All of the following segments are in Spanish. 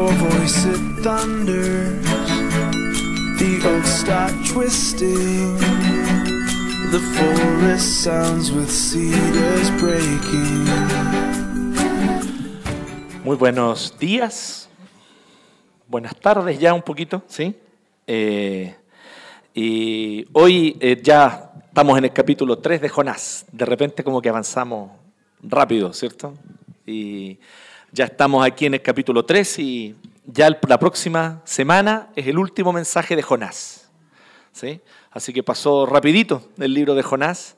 your voice it thunders. The oaks start twisting. The forest sounds with cedars breaking. Muy buenos días, buenas tardes ya un poquito, ¿sí? Eh, y hoy eh, ya estamos en el capítulo 3 de Jonás. De repente como que avanzamos rápido, ¿cierto? Y ya estamos aquí en el capítulo 3 y ya la próxima semana es el último mensaje de Jonás. ¿sí? Así que pasó rapidito el libro de Jonás.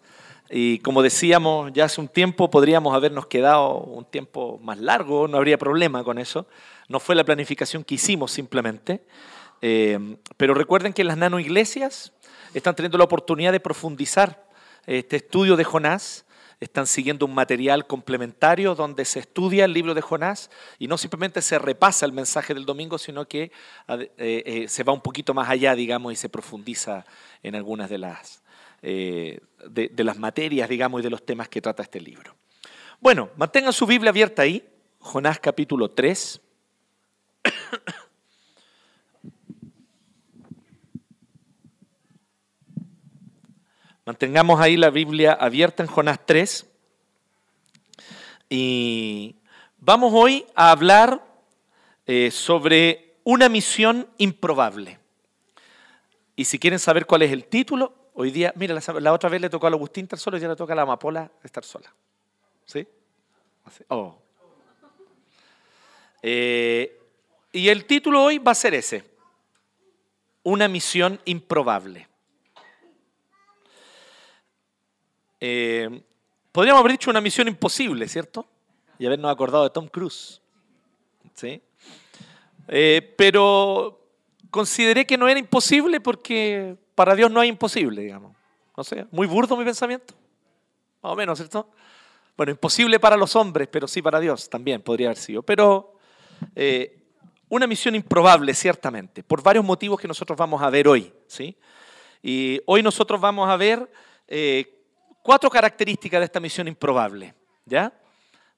Y como decíamos ya hace un tiempo, podríamos habernos quedado un tiempo más largo, no habría problema con eso. No fue la planificación que hicimos simplemente. Eh, pero recuerden que las nanoiglesias están teniendo la oportunidad de profundizar este estudio de Jonás. Están siguiendo un material complementario donde se estudia el libro de Jonás y no simplemente se repasa el mensaje del domingo, sino que eh, eh, se va un poquito más allá, digamos, y se profundiza en algunas de las, eh, de, de las materias, digamos, y de los temas que trata este libro. Bueno, mantengan su Biblia abierta ahí, Jonás capítulo 3. Mantengamos ahí la Biblia abierta en Jonás 3. Y vamos hoy a hablar eh, sobre una misión improbable. Y si quieren saber cuál es el título, hoy día, mira, la, otra vez le tocó a Agustín estar solo ya le toca a la Amapola estar sola. ¿Sí? Oh. Eh, y el título hoy va a ser ese, una misión improbable. Eh, podríamos haber dicho una misión imposible, ¿cierto? Y habernos acordado de Tom Cruise. ¿Sí? Eh, pero consideré que no era imposible porque para Dios no hay imposible, digamos. No sé, muy burdo mi pensamiento. Más o menos, ¿cierto? Bueno, imposible para los hombres, pero sí para Dios también podría haber sido. Pero eh, una misión improbable, ciertamente, por varios motivos que nosotros vamos a ver hoy. ¿sí? Y hoy nosotros vamos a ver eh, cuatro características de esta misión improbable. ¿Ya?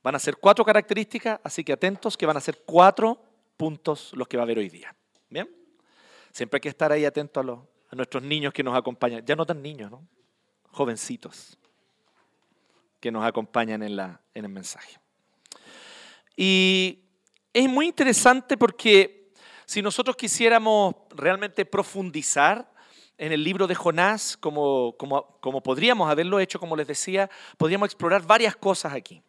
Van a ser cuatro características, así que atentos que van a ser cuatro puntos los que va a haber hoy día. ¿Bien? Siempre hay que estar ahí atento a, a nuestros niños que nos acompañan. Ya no tan niños, ¿no? Jovencitos que nos acompañan en, la, en el mensaje. Y es muy interesante porque si nosotros quisiéramos realmente profundizar en el libro de Jonás, como, como, como podríamos haberlo hecho, como les decía, podríamos explorar varias cosas aquí.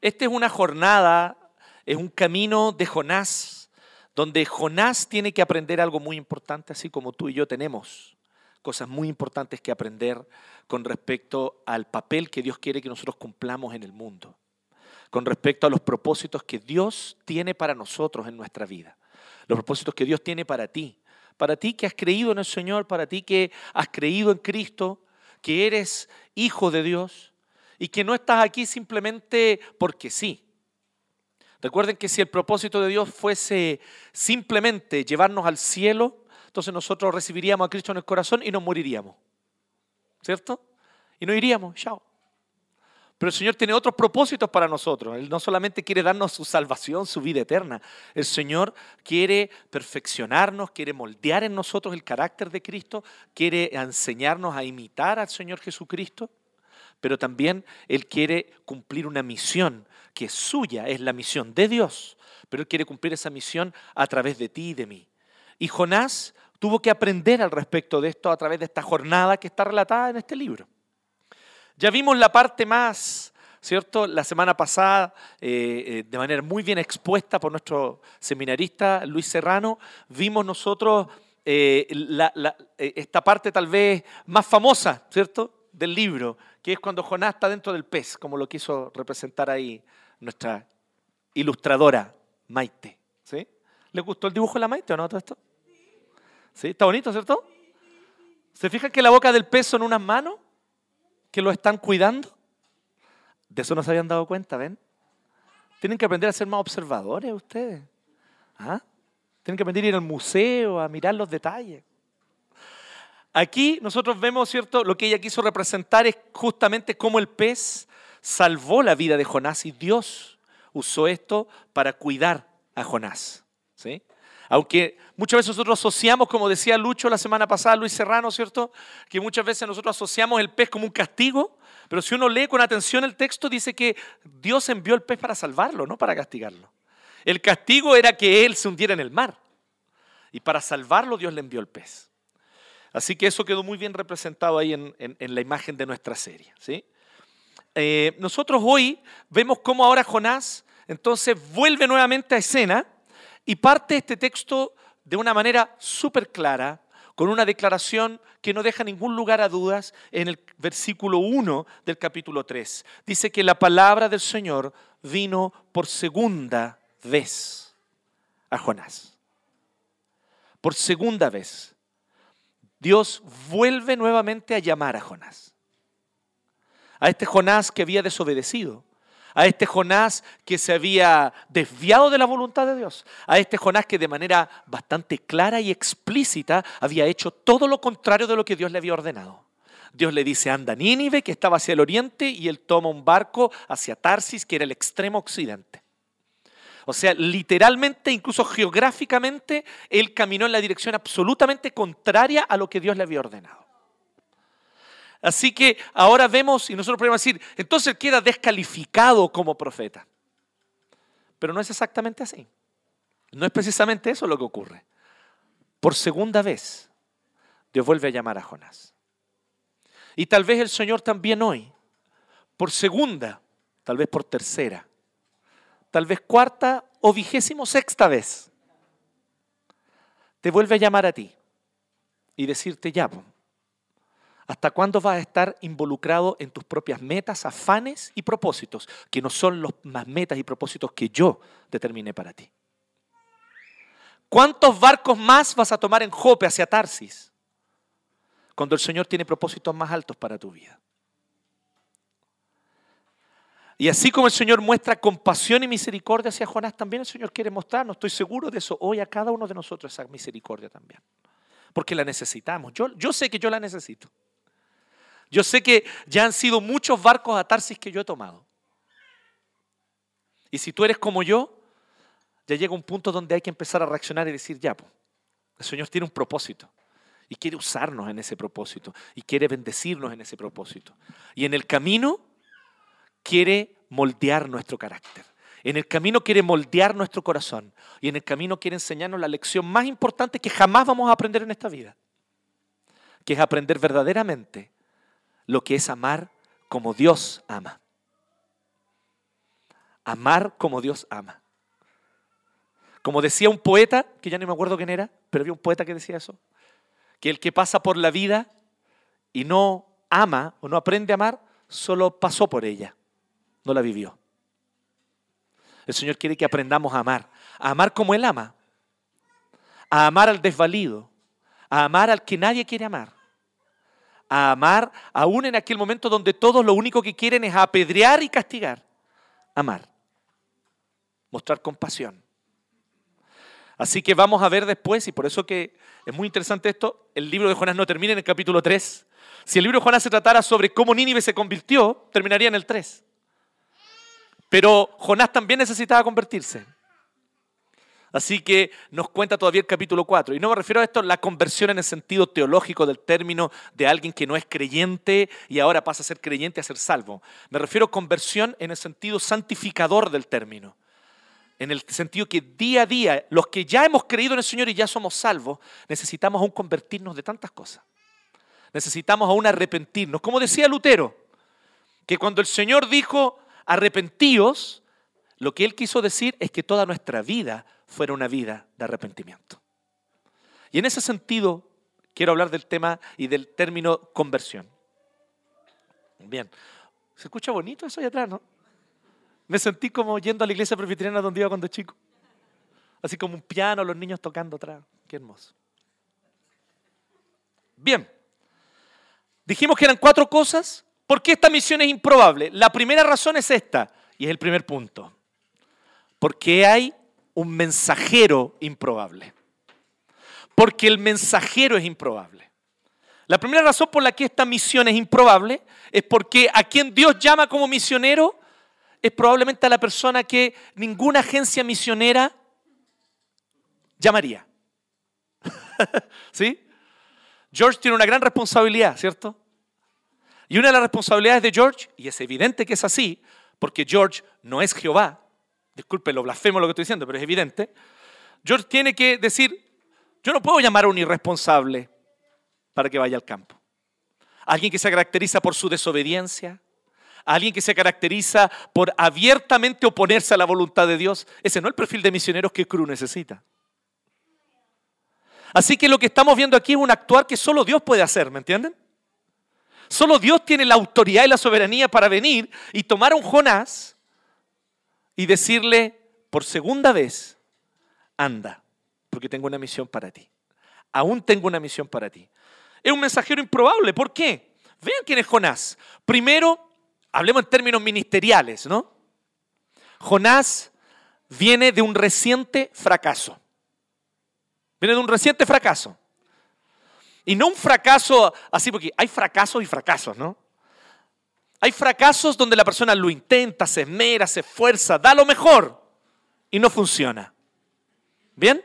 Esta es una jornada, es un camino de Jonás, donde Jonás tiene que aprender algo muy importante, así como tú y yo tenemos cosas muy importantes que aprender con respecto al papel que Dios quiere que nosotros cumplamos en el mundo, con respecto a los propósitos que Dios tiene para nosotros en nuestra vida, los propósitos que Dios tiene para ti, para ti que has creído en el Señor, para ti que has creído en Cristo, que eres hijo de Dios y que no estás aquí simplemente porque sí. Recuerden que si el propósito de Dios fuese simplemente llevarnos al cielo, entonces nosotros recibiríamos a Cristo en el corazón y nos moriríamos. ¿Cierto? Y nos iríamos, chao. Pero el Señor tiene otros propósitos para nosotros. Él no solamente quiere darnos su salvación, su vida eterna. El Señor quiere perfeccionarnos, quiere moldear en nosotros el carácter de Cristo, quiere enseñarnos a imitar al Señor Jesucristo, pero también Él quiere cumplir una misión que es suya, es la misión de Dios, pero Él quiere cumplir esa misión a través de ti y de mí. Y Jonás tuvo que aprender al respecto de esto a través de esta jornada que está relatada en este libro. Ya vimos la parte más, ¿cierto? La semana pasada, eh, eh, de manera muy bien expuesta por nuestro seminarista Luis Serrano, vimos nosotros eh, esta parte tal vez más famosa, ¿cierto? Del libro, que es cuando Jonás está dentro del pez, como lo quiso representar ahí nuestra ilustradora Maite. ¿sí? ¿Le gustó el dibujo de la Maite o no todo esto? ¿Sí? ¿Está bonito, cierto? ¿Se fijan que la boca del pez son unas manos que lo están cuidando? De eso no se habían dado cuenta, ¿ven? Tienen que aprender a ser más observadores ustedes. ¿Ah? Tienen que aprender a ir al museo, a mirar los detalles. Aquí nosotros vemos, ¿cierto? Lo que ella quiso representar es justamente cómo el pez salvó la vida de Jonás y Dios usó esto para cuidar a Jonás. ¿sí? Aunque muchas veces nosotros asociamos, como decía Lucho la semana pasada, Luis Serrano, ¿cierto? Que muchas veces nosotros asociamos el pez como un castigo, pero si uno lee con atención el texto, dice que Dios envió el pez para salvarlo, no para castigarlo. El castigo era que él se hundiera en el mar. Y para salvarlo Dios le envió el pez. Así que eso quedó muy bien representado ahí en, la imagen de nuestra serie. Eh, nosotros hoy vemos cómo ahora Jonás entonces vuelve nuevamente a escena y parte este texto de una manera súper clara, con una declaración que no deja ningún lugar a dudas en el versículo 1 del capítulo 3. Dice que la palabra del Señor vino por segunda vez a Jonás. Por segunda vez. Dios vuelve nuevamente a llamar a Jonás. A este Jonás que había desobedecido a este Jonás que se había desviado de la voluntad de Dios, a este Jonás que de manera bastante clara y explícita había hecho todo lo contrario de lo que Dios le había ordenado. Dios le dice, anda a Nínive, que estaba hacia el oriente, y él toma un barco hacia Tarsis, que era el extremo occidente. O sea, literalmente, incluso geográficamente, él caminó en la dirección absolutamente contraria a lo que Dios le había ordenado. Así que ahora vemos, y nosotros podemos decir, entonces él queda descalificado como profeta. Pero no es exactamente así. No es precisamente eso lo que ocurre. Por segunda vez, Dios vuelve a llamar a Jonás. Y tal vez el Señor también hoy, por segunda, tal vez por tercera, tal vez cuarta o vigésimo sexta vez, te vuelve a llamar a ti y decirte, ya, ¿Hasta cuándo vas a estar involucrado en tus propias metas, afanes y propósitos, que no son los más metas y propósitos que yo determiné para ti? ¿Cuántos barcos más vas a tomar en Jope hacia Tarsis cuando el Señor tiene propósitos más altos para tu vida? Y así como el Señor muestra compasión y misericordia hacia Jonás, también el Señor quiere mostrar, no estoy seguro de eso, hoy a cada uno de nosotros esa misericordia también. Porque la necesitamos. Yo, yo sé que yo la necesito. Yo sé que ya han sido muchos barcos a Tarsis que yo he tomado. Y si tú eres como yo, ya llega un punto donde hay que empezar a reaccionar y decir, ya, el Señor tiene un propósito. Y quiere usarnos en ese propósito. Y quiere bendecirnos en ese propósito. Y en el camino quiere moldear nuestro carácter. En el camino quiere moldear nuestro corazón. Y en el camino quiere enseñarnos la lección más importante que jamás vamos a aprender en esta vida. Que es aprender verdaderamente lo que es amar como Dios ama. Amar como Dios ama. Como decía un poeta, que ya no me acuerdo quién era, pero había un poeta que decía eso, que el que pasa por la vida y no ama o no aprende a amar, solo pasó por ella, no la vivió. El Señor quiere que aprendamos a amar, a amar como Él ama, a amar al desvalido, a amar al que nadie quiere amar, a amar, aún en aquel momento donde todos lo único que quieren es apedrear y castigar. Amar. Mostrar compasión. Así que vamos a ver después, y por eso que es muy interesante esto, el libro de Jonás no termina en el capítulo 3. Si el libro de Jonás se tratara sobre cómo Nínive se convirtió, terminaría en el 3. Pero Jonás también necesitaba convertirse. Así que nos cuenta todavía el capítulo 4. Y no me refiero a esto, la conversión en el sentido teológico del término de alguien que no es creyente y ahora pasa a ser creyente a ser salvo. Me refiero a conversión en el sentido santificador del término. En el sentido que día a día, los que ya hemos creído en el Señor y ya somos salvos, necesitamos aún convertirnos de tantas cosas. Necesitamos aún arrepentirnos. Como decía Lutero, que cuando el Señor dijo arrepentíos, lo que él quiso decir es que toda nuestra vida fuera una vida de arrepentimiento. Y en ese sentido quiero hablar del tema y del término conversión. Bien, se escucha bonito eso allá atrás, ¿no? Me sentí como yendo a la iglesia presbiteriana donde iba cuando chico. Así como un piano, los niños tocando atrás. Qué hermoso. Bien, dijimos que eran cuatro cosas. ¿Por qué esta misión es improbable? La primera razón es esta, y es el primer punto. Porque hay un mensajero improbable. Porque el mensajero es improbable. La primera razón por la que esta misión es improbable es porque a quien Dios llama como misionero es probablemente a la persona que ninguna agencia misionera llamaría. ¿Sí? George tiene una gran responsabilidad, ¿cierto? Y una de las responsabilidades de George, y es evidente que es así, porque George no es Jehová, disculpe lo blasfemo lo que estoy diciendo, pero es evidente, George tiene que decir, yo no puedo llamar a un irresponsable para que vaya al campo. Alguien que se caracteriza por su desobediencia, alguien que se caracteriza por abiertamente oponerse a la voluntad de Dios. Ese no es el perfil de misioneros que Cruz necesita. Así que lo que estamos viendo aquí es un actuar que solo Dios puede hacer, ¿me entienden? Solo Dios tiene la autoridad y la soberanía para venir y tomar a un Jonás y decirle por segunda vez, anda, porque tengo una misión para ti. Aún tengo una misión para ti. Es un mensajero improbable. ¿Por qué? Vean quién es Jonás. Primero, hablemos en términos ministeriales, ¿no? Jonás viene de un reciente fracaso. Viene de un reciente fracaso. Y no un fracaso así, porque hay fracasos y fracasos, ¿no? Hay fracasos donde la persona lo intenta, se esmera, se esfuerza, da lo mejor y no funciona. ¿Bien?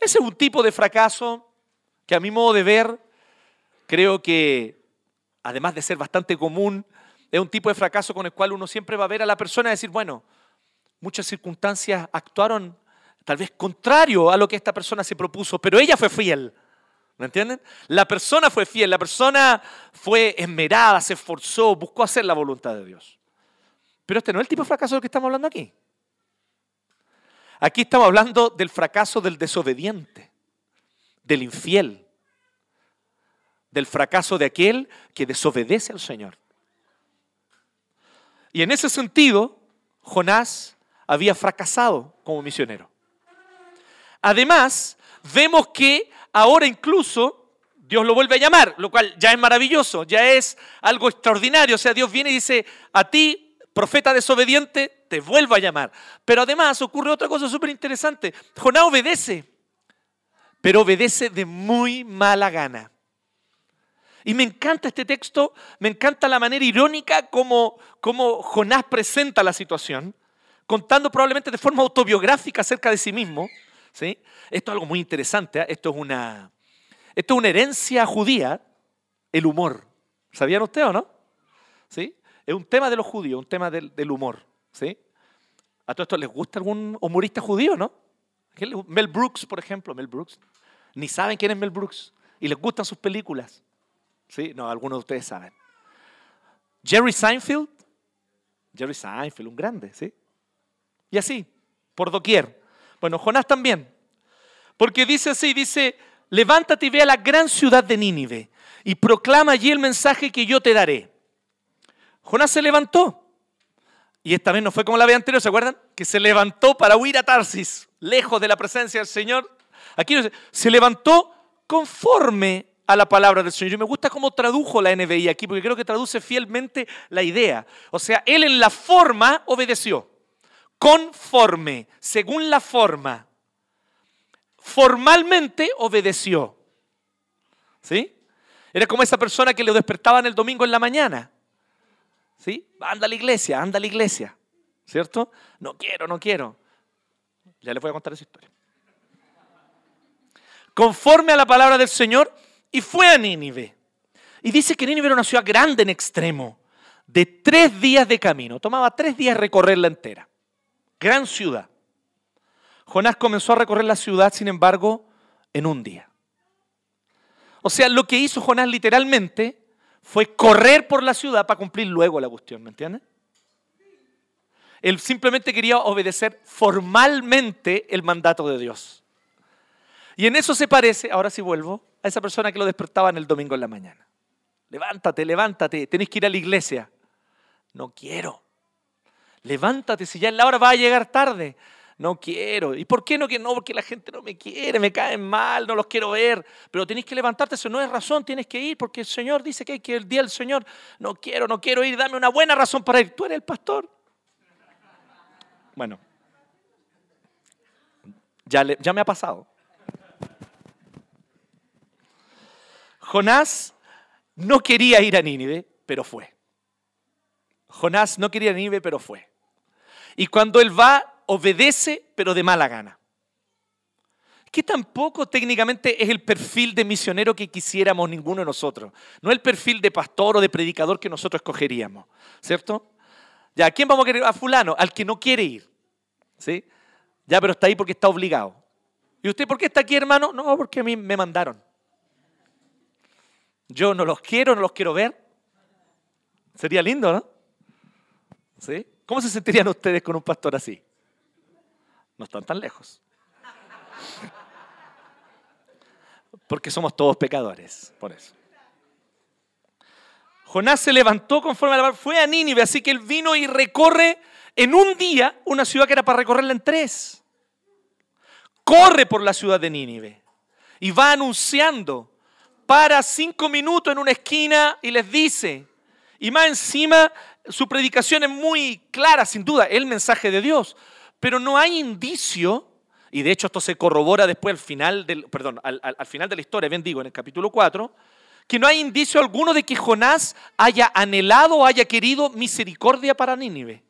Ese es un tipo de fracaso que a mi modo de ver, creo que, además de ser bastante común, es un tipo de fracaso con el cual uno siempre va a ver a la persona y decir, bueno, muchas circunstancias actuaron tal vez contrario a lo que esta persona se propuso, pero ella fue fiel. ¿Me entienden? La persona fue fiel, la persona fue esmerada, se esforzó, buscó hacer la voluntad de Dios. Pero este no es el tipo de fracaso del que estamos hablando aquí. Aquí estamos hablando del fracaso del desobediente, del infiel, del fracaso de aquel que desobedece al Señor. Y en ese sentido, Jonás había fracasado como misionero. Además, vemos que ahora incluso Dios lo vuelve a llamar, lo cual ya es maravilloso, ya es algo extraordinario. O sea, Dios viene y dice, a ti, profeta desobediente, te vuelvo a llamar. Pero además ocurre otra cosa súper interesante. Jonás obedece, pero obedece de muy mala gana. Y me encanta este texto, me encanta la manera irónica como, como Jonás presenta la situación, contando probablemente de forma autobiográfica acerca de sí mismo. ¿Sí? Esto es algo muy interesante, ¿eh? esto, es una, esto es una herencia judía, el humor. ¿Sabían ustedes o no? ¿Sí? Es un tema de los judíos, un tema del, humor. ¿sí? ¿A todos esto les gusta algún humorista judío, no? Mel Brooks, por ejemplo, Mel Brooks. Ni saben quién es Mel Brooks y les gustan sus películas. ¿Sí? No, algunos de ustedes saben. Jerry Seinfeld. Jerry Seinfeld, un grande, ¿sí? Y así, por doquier. Bueno, Jonás también. Porque dice así, dice, levántate y ve a la gran ciudad de Nínive y proclama allí el mensaje que yo te daré. Jonás se levantó. Y esta vez no fue como la vez anterior, ¿se acuerdan? Que se levantó para huir a Tarsis, lejos de la presencia del Señor. Aquí se levantó conforme a la palabra del Señor. Y me gusta cómo tradujo la NBI aquí, porque creo que traduce fielmente la idea. O sea, él en la forma obedeció. Conforme, según la forma formalmente obedeció. ¿Sí? Era como esa persona que le despertaban el domingo en la mañana. ¿Sí? Anda a la iglesia, anda a la iglesia. ¿Cierto? No quiero, no quiero. Ya les voy a contar esa historia. Conforme a la palabra del Señor, y fue a Nínive. Y dice que Nínive era una ciudad grande en extremo, de tres días de camino. Tomaba tres días recorrerla entera. Gran ciudad. Jonás comenzó a recorrer la ciudad, sin embargo, en un día. O sea, lo que hizo Jonás literalmente fue correr por la ciudad para cumplir luego la cuestión, ¿me entiendes? Él simplemente quería obedecer formalmente el mandato de Dios. Y en eso se parece, ahora sí vuelvo, a esa persona que lo despertaba en el domingo en la mañana. Levántate, levántate, tenés que ir a la iglesia. No quiero. Levántate, si ya en la hora va a llegar tarde no quiero. ¿Y por qué no que no? Porque la gente no me quiere, me caen mal, no los quiero ver. Pero tienes que levantarte, eso no es razón, tienes que ir porque el Señor dice que hay que el día del Señor. No quiero, no quiero ir, dame una buena razón para ir. Tú eres el pastor. Bueno, ya, ya me ha pasado. Jonás no quería ir a Nínive, pero fue. Jonás no quería ir a Nínive, pero fue. Y cuando él va obedece, pero de mala gana. que tampoco técnicamente es el perfil de misionero que quisiéramos ninguno de nosotros. No el perfil de pastor o de predicador que nosotros escogeríamos, ¿cierto? Ya, ¿a quién vamos a querer? A fulano, al que no quiere ir. ¿Sí? Ya, pero está ahí porque está obligado. ¿Y usted por qué está aquí, hermano? No, porque a mí me mandaron. Yo no los quiero, no los quiero ver. Sería lindo, ¿no? ¿Sí? ¿Cómo se sentirían ustedes con un pastor así? No están tan lejos. Porque somos todos pecadores, por eso. Jonás se levantó conforme a la fue a Nínive, así que él vino y recorre en un día una ciudad que era para recorrerla en tres. Corre por la ciudad de Nínive y va anunciando, para cinco minutos en una esquina y les dice, y más encima su predicación es muy clara, sin duda, el mensaje de Dios, pero no hay indicio y de hecho esto se corrobora después al final, del, perdón, al, final de la historia, bien digo, en el capítulo 4, que no hay indicio alguno de que Jonás haya anhelado o haya querido misericordia para Nínive.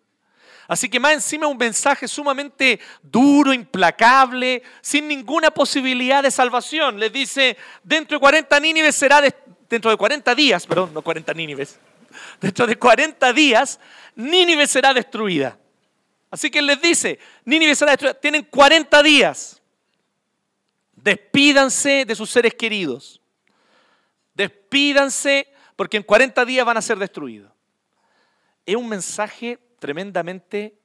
Así que más encima un mensaje sumamente duro, implacable, sin ninguna posibilidad de salvación. Les dice, dentro de 40 Nínive será, dentro de 40 días, perdón, no 40 Nínives, dentro de 40 días Nínive será destruida. Así que él les dice, Nínive será destruida, tienen 40 días. Despídanse de sus seres queridos. Despídanse porque en 40 días van a ser destruidos. Es un mensaje tremendamente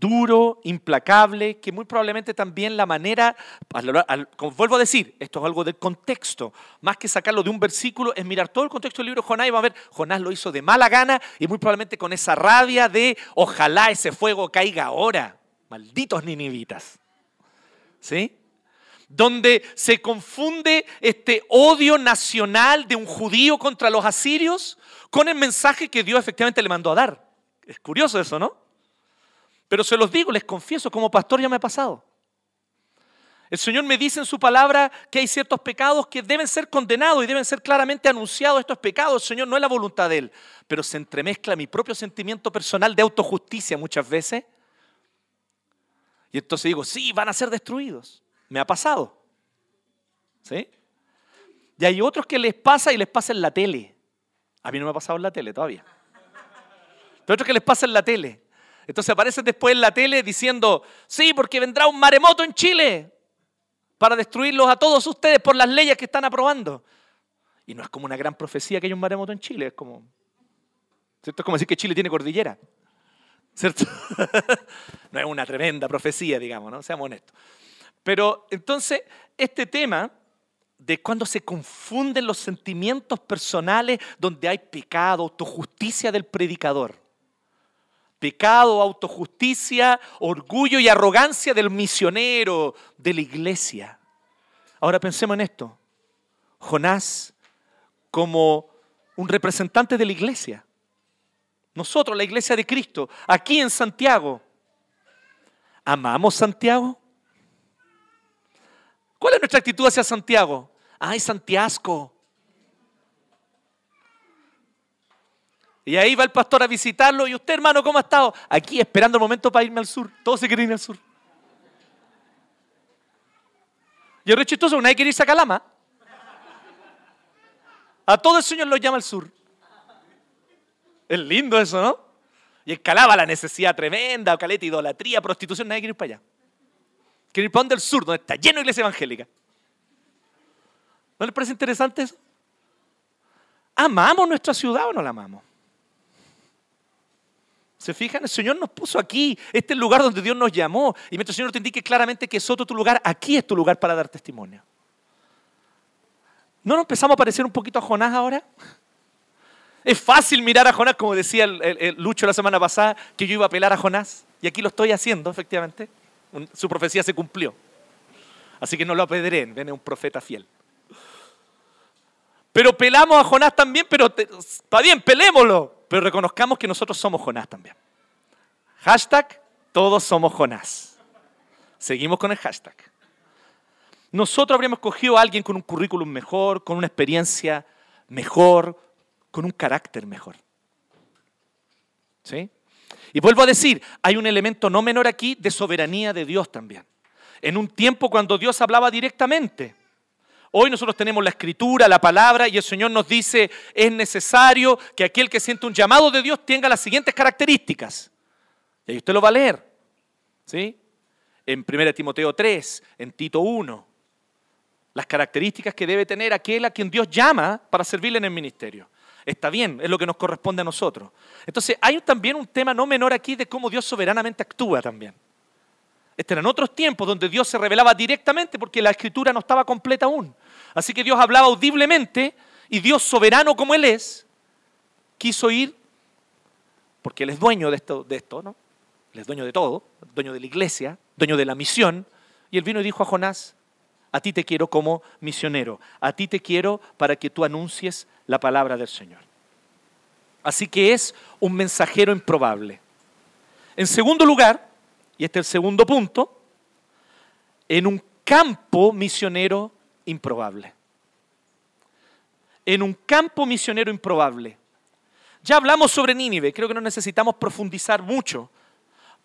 duro, implacable, que muy probablemente también la manera, como vuelvo a decir, esto es algo del contexto, más que sacarlo de un versículo, es mirar todo el contexto del libro de Jonás y va a ver, Jonás lo hizo de mala gana y muy probablemente con esa rabia de ojalá ese fuego caiga ahora, malditos ninivitas. ¿Sí? Donde se confunde este odio nacional de un judío contra los asirios con el mensaje que Dios efectivamente le mandó a dar. Es curioso eso, ¿no? Pero se los digo, les confieso, como pastor ya me ha pasado. El Señor me dice en su palabra que hay ciertos pecados que deben ser condenados y deben ser claramente anunciados estos pecados. El Señor no es la voluntad de Él, pero se entremezcla mi propio sentimiento personal de autojusticia muchas veces. Y entonces digo, sí, van a ser destruidos. Me ha pasado. ¿Sí? Y hay otros que les pasa y les pasa en la tele. A mí no me ha pasado en la tele todavía. Pero otros que les pasa en la tele. Entonces aparecen después en la tele diciendo, sí, porque vendrá un maremoto en Chile para destruirlos a todos ustedes por las leyes que están aprobando. Y no es como una gran profecía que hay un maremoto en Chile, es como, ¿cierto? Es como decir que Chile tiene cordillera, ¿cierto? no es una tremenda profecía, digamos, ¿no? Seamos honestos. Pero entonces, este tema de cuando se confunden los sentimientos personales donde hay pecado, autojusticia del predicador Pecado, autojusticia, orgullo y arrogancia del misionero, de la iglesia. Ahora pensemos en esto. Jonás como un representante de la iglesia. Nosotros, la iglesia de Cristo, aquí en Santiago. ¿Amamos Santiago? ¿Cuál es nuestra actitud hacia Santiago? Ay, Santiago. Y ahí va el pastor a visitarlo. ¿Y usted, hermano, cómo ha estado? Aquí esperando el momento para irme al sur. Todos se quieren ir al sur. Y es chistoso, nadie quiere irse a Calama. A todo el Señor lo llama al sur. Es lindo eso, ¿no? Y en Calama la necesidad tremenda, caleta, idolatría, prostitución, nadie quiere ir para allá. Quiere ir para donde el sur, donde está lleno de iglesia evangélica. ¿No les parece interesante eso? ¿Amamos nuestra ciudad o no la amamos? ¿Se fijan? El Señor nos puso aquí. Este es el lugar donde Dios nos llamó. Y mientras el Señor te indique claramente que es otro tu lugar, aquí es tu lugar para dar testimonio. ¿No nos empezamos a parecer un poquito a Jonás ahora? Es fácil mirar a Jonás, como decía el, Lucho la semana pasada, que yo iba a apelar a Jonás. Y aquí lo estoy haciendo, efectivamente. Su profecía se cumplió. Así que no lo apedreen, ven, un profeta fiel. Pero pelamos a Jonás también, pero está bien, pelémoslo pero reconozcamos que nosotros somos Jonás también. Hashtag, todos somos Jonás. Seguimos con el hashtag. Nosotros habríamos escogido a alguien con un currículum mejor, con una experiencia mejor, con un carácter mejor. ¿Sí? Y vuelvo a decir, hay un elemento no menor aquí de soberanía de Dios también. en un tiempo cuando Dios hablaba directamente. Hoy nosotros tenemos la escritura, la palabra, y el Señor nos dice, es necesario que aquel que siente un llamado de Dios tenga las siguientes características. Y ahí usted lo va a leer. ¿Sí? En 1 Timoteo 3, en Tito 1. Las características que debe tener aquel a quien Dios llama para servirle en el ministerio. Está bien, es lo que nos corresponde a nosotros. Entonces, hay también un tema no menor aquí de cómo Dios soberanamente actúa también. Este eran otros tiempos donde Dios se revelaba directamente porque la escritura no estaba completa aún. Así que Dios hablaba audiblemente y Dios soberano como Él es, quiso ir, porque Él es dueño de esto, de esto ¿no? Él es dueño de todo, dueño de la iglesia, dueño de la misión. Y Él vino y dijo a Jonás, a ti te quiero como misionero, a ti te quiero para que tú anuncies la palabra del Señor. Así que es un mensajero improbable. En segundo lugar, y este es el segundo punto, en un campo misionero improbable. En un campo misionero improbable. Ya hablamos sobre Nínive, creo que no necesitamos profundizar mucho,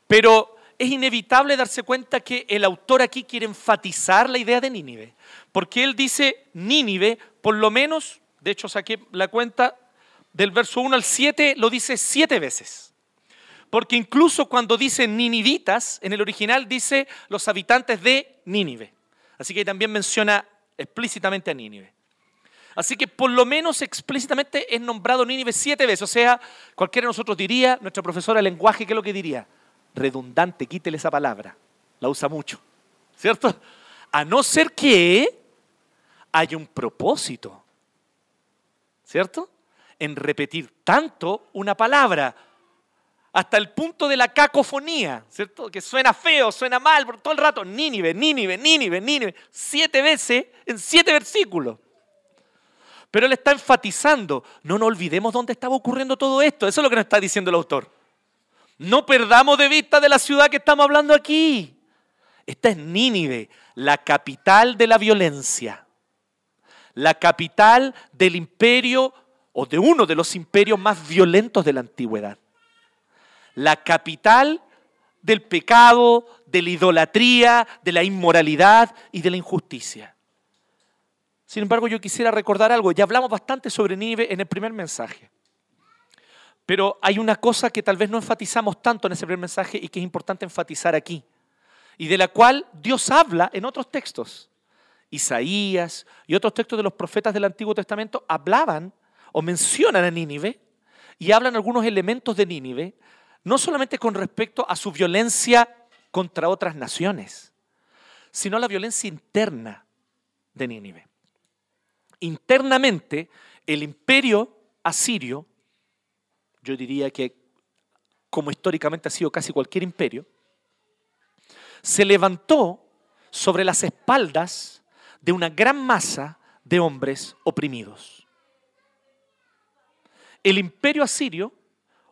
pero es inevitable darse cuenta que el autor aquí quiere enfatizar la idea de Nínive, porque él dice Nínive, por lo menos, de hecho saqué la cuenta del verso 1 al 7, lo dice siete veces. Porque incluso cuando dice ninivitas, en el original dice los habitantes de Nínive. Así que también menciona explícitamente a Nínive. Así que por lo menos explícitamente es nombrado Nínive siete veces. O sea, cualquiera de nosotros diría, nuestra profesora de lenguaje, ¿qué es lo que diría? Redundante, quítele esa palabra. La usa mucho. ¿Cierto? A no ser que haya un propósito. ¿Cierto? En repetir tanto una palabra hasta el punto de la cacofonía, ¿cierto? Que suena feo, suena mal por todo el rato. Nínive, Nínive, Nínive, Nínive. Siete veces en siete versículos. Pero él está enfatizando, no nos olvidemos dónde estaba ocurriendo todo esto. Eso es lo que nos está diciendo el autor. No perdamos de vista de la ciudad que estamos hablando aquí. Esta es Nínive, la capital de la violencia. La capital del imperio o de uno de los imperios más violentos de la antigüedad la capital del pecado, de la idolatría, de la inmoralidad y de la injusticia. Sin embargo, yo quisiera recordar algo. Ya hablamos bastante sobre Nínive en el primer mensaje. Pero hay una cosa que tal vez no enfatizamos tanto en ese primer mensaje y que es importante enfatizar aquí. Y de la cual Dios habla en otros textos. Isaías y otros textos de los profetas del Antiguo Testamento hablaban o mencionan a Nínive y hablan algunos elementos de Nínive no solamente con respecto a su violencia contra otras naciones, sino a la violencia interna de Nínive. Internamente, el imperio asirio, yo diría que como históricamente ha sido casi cualquier imperio, se levantó sobre las espaldas de una gran masa de hombres oprimidos. El imperio asirio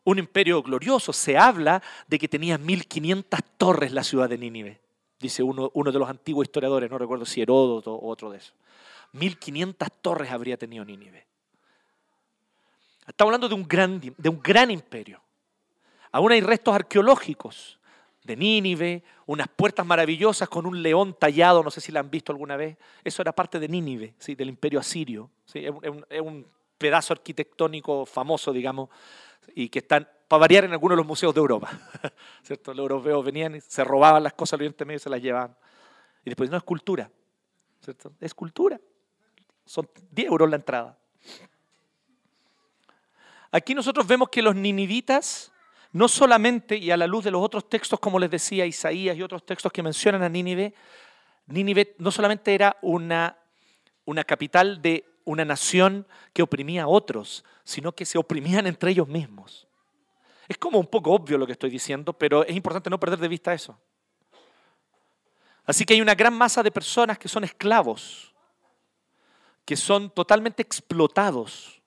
un imperio glorioso. Se habla de que tenía 1500 torres la ciudad de Nínive, dice uno, de los antiguos historiadores, no recuerdo si Heródoto o otro de esos. 1500 torres habría tenido Nínive. Estamos hablando de un gran, de un gran imperio. Aún hay restos arqueológicos de Nínive, unas puertas maravillosas con un león tallado, no sé si la han visto alguna vez. Eso era parte de Nínive, ¿sí? del imperio asirio. ¿sí? es un pedazo arquitectónico famoso, digamos, y que están, para variar, en algunos de los museos de Europa. ¿cierto? Los europeos venían y se robaban las cosas al Oriente Medio y se las llevaban. Y después, no es cultura. ¿cierto? Es cultura. Son 10 euros la entrada. Aquí nosotros vemos que los ninivitas, no solamente, y a la luz de los otros textos, como les decía Isaías y otros textos que mencionan a Nínive, Nínive no solamente era una, una capital de una nación que oprimía a otros, sino que se oprimían entre ellos mismos. Es como un poco obvio lo que estoy diciendo, pero es importante no perder de vista eso. Así que hay una gran masa de personas que son esclavos, que son totalmente explotados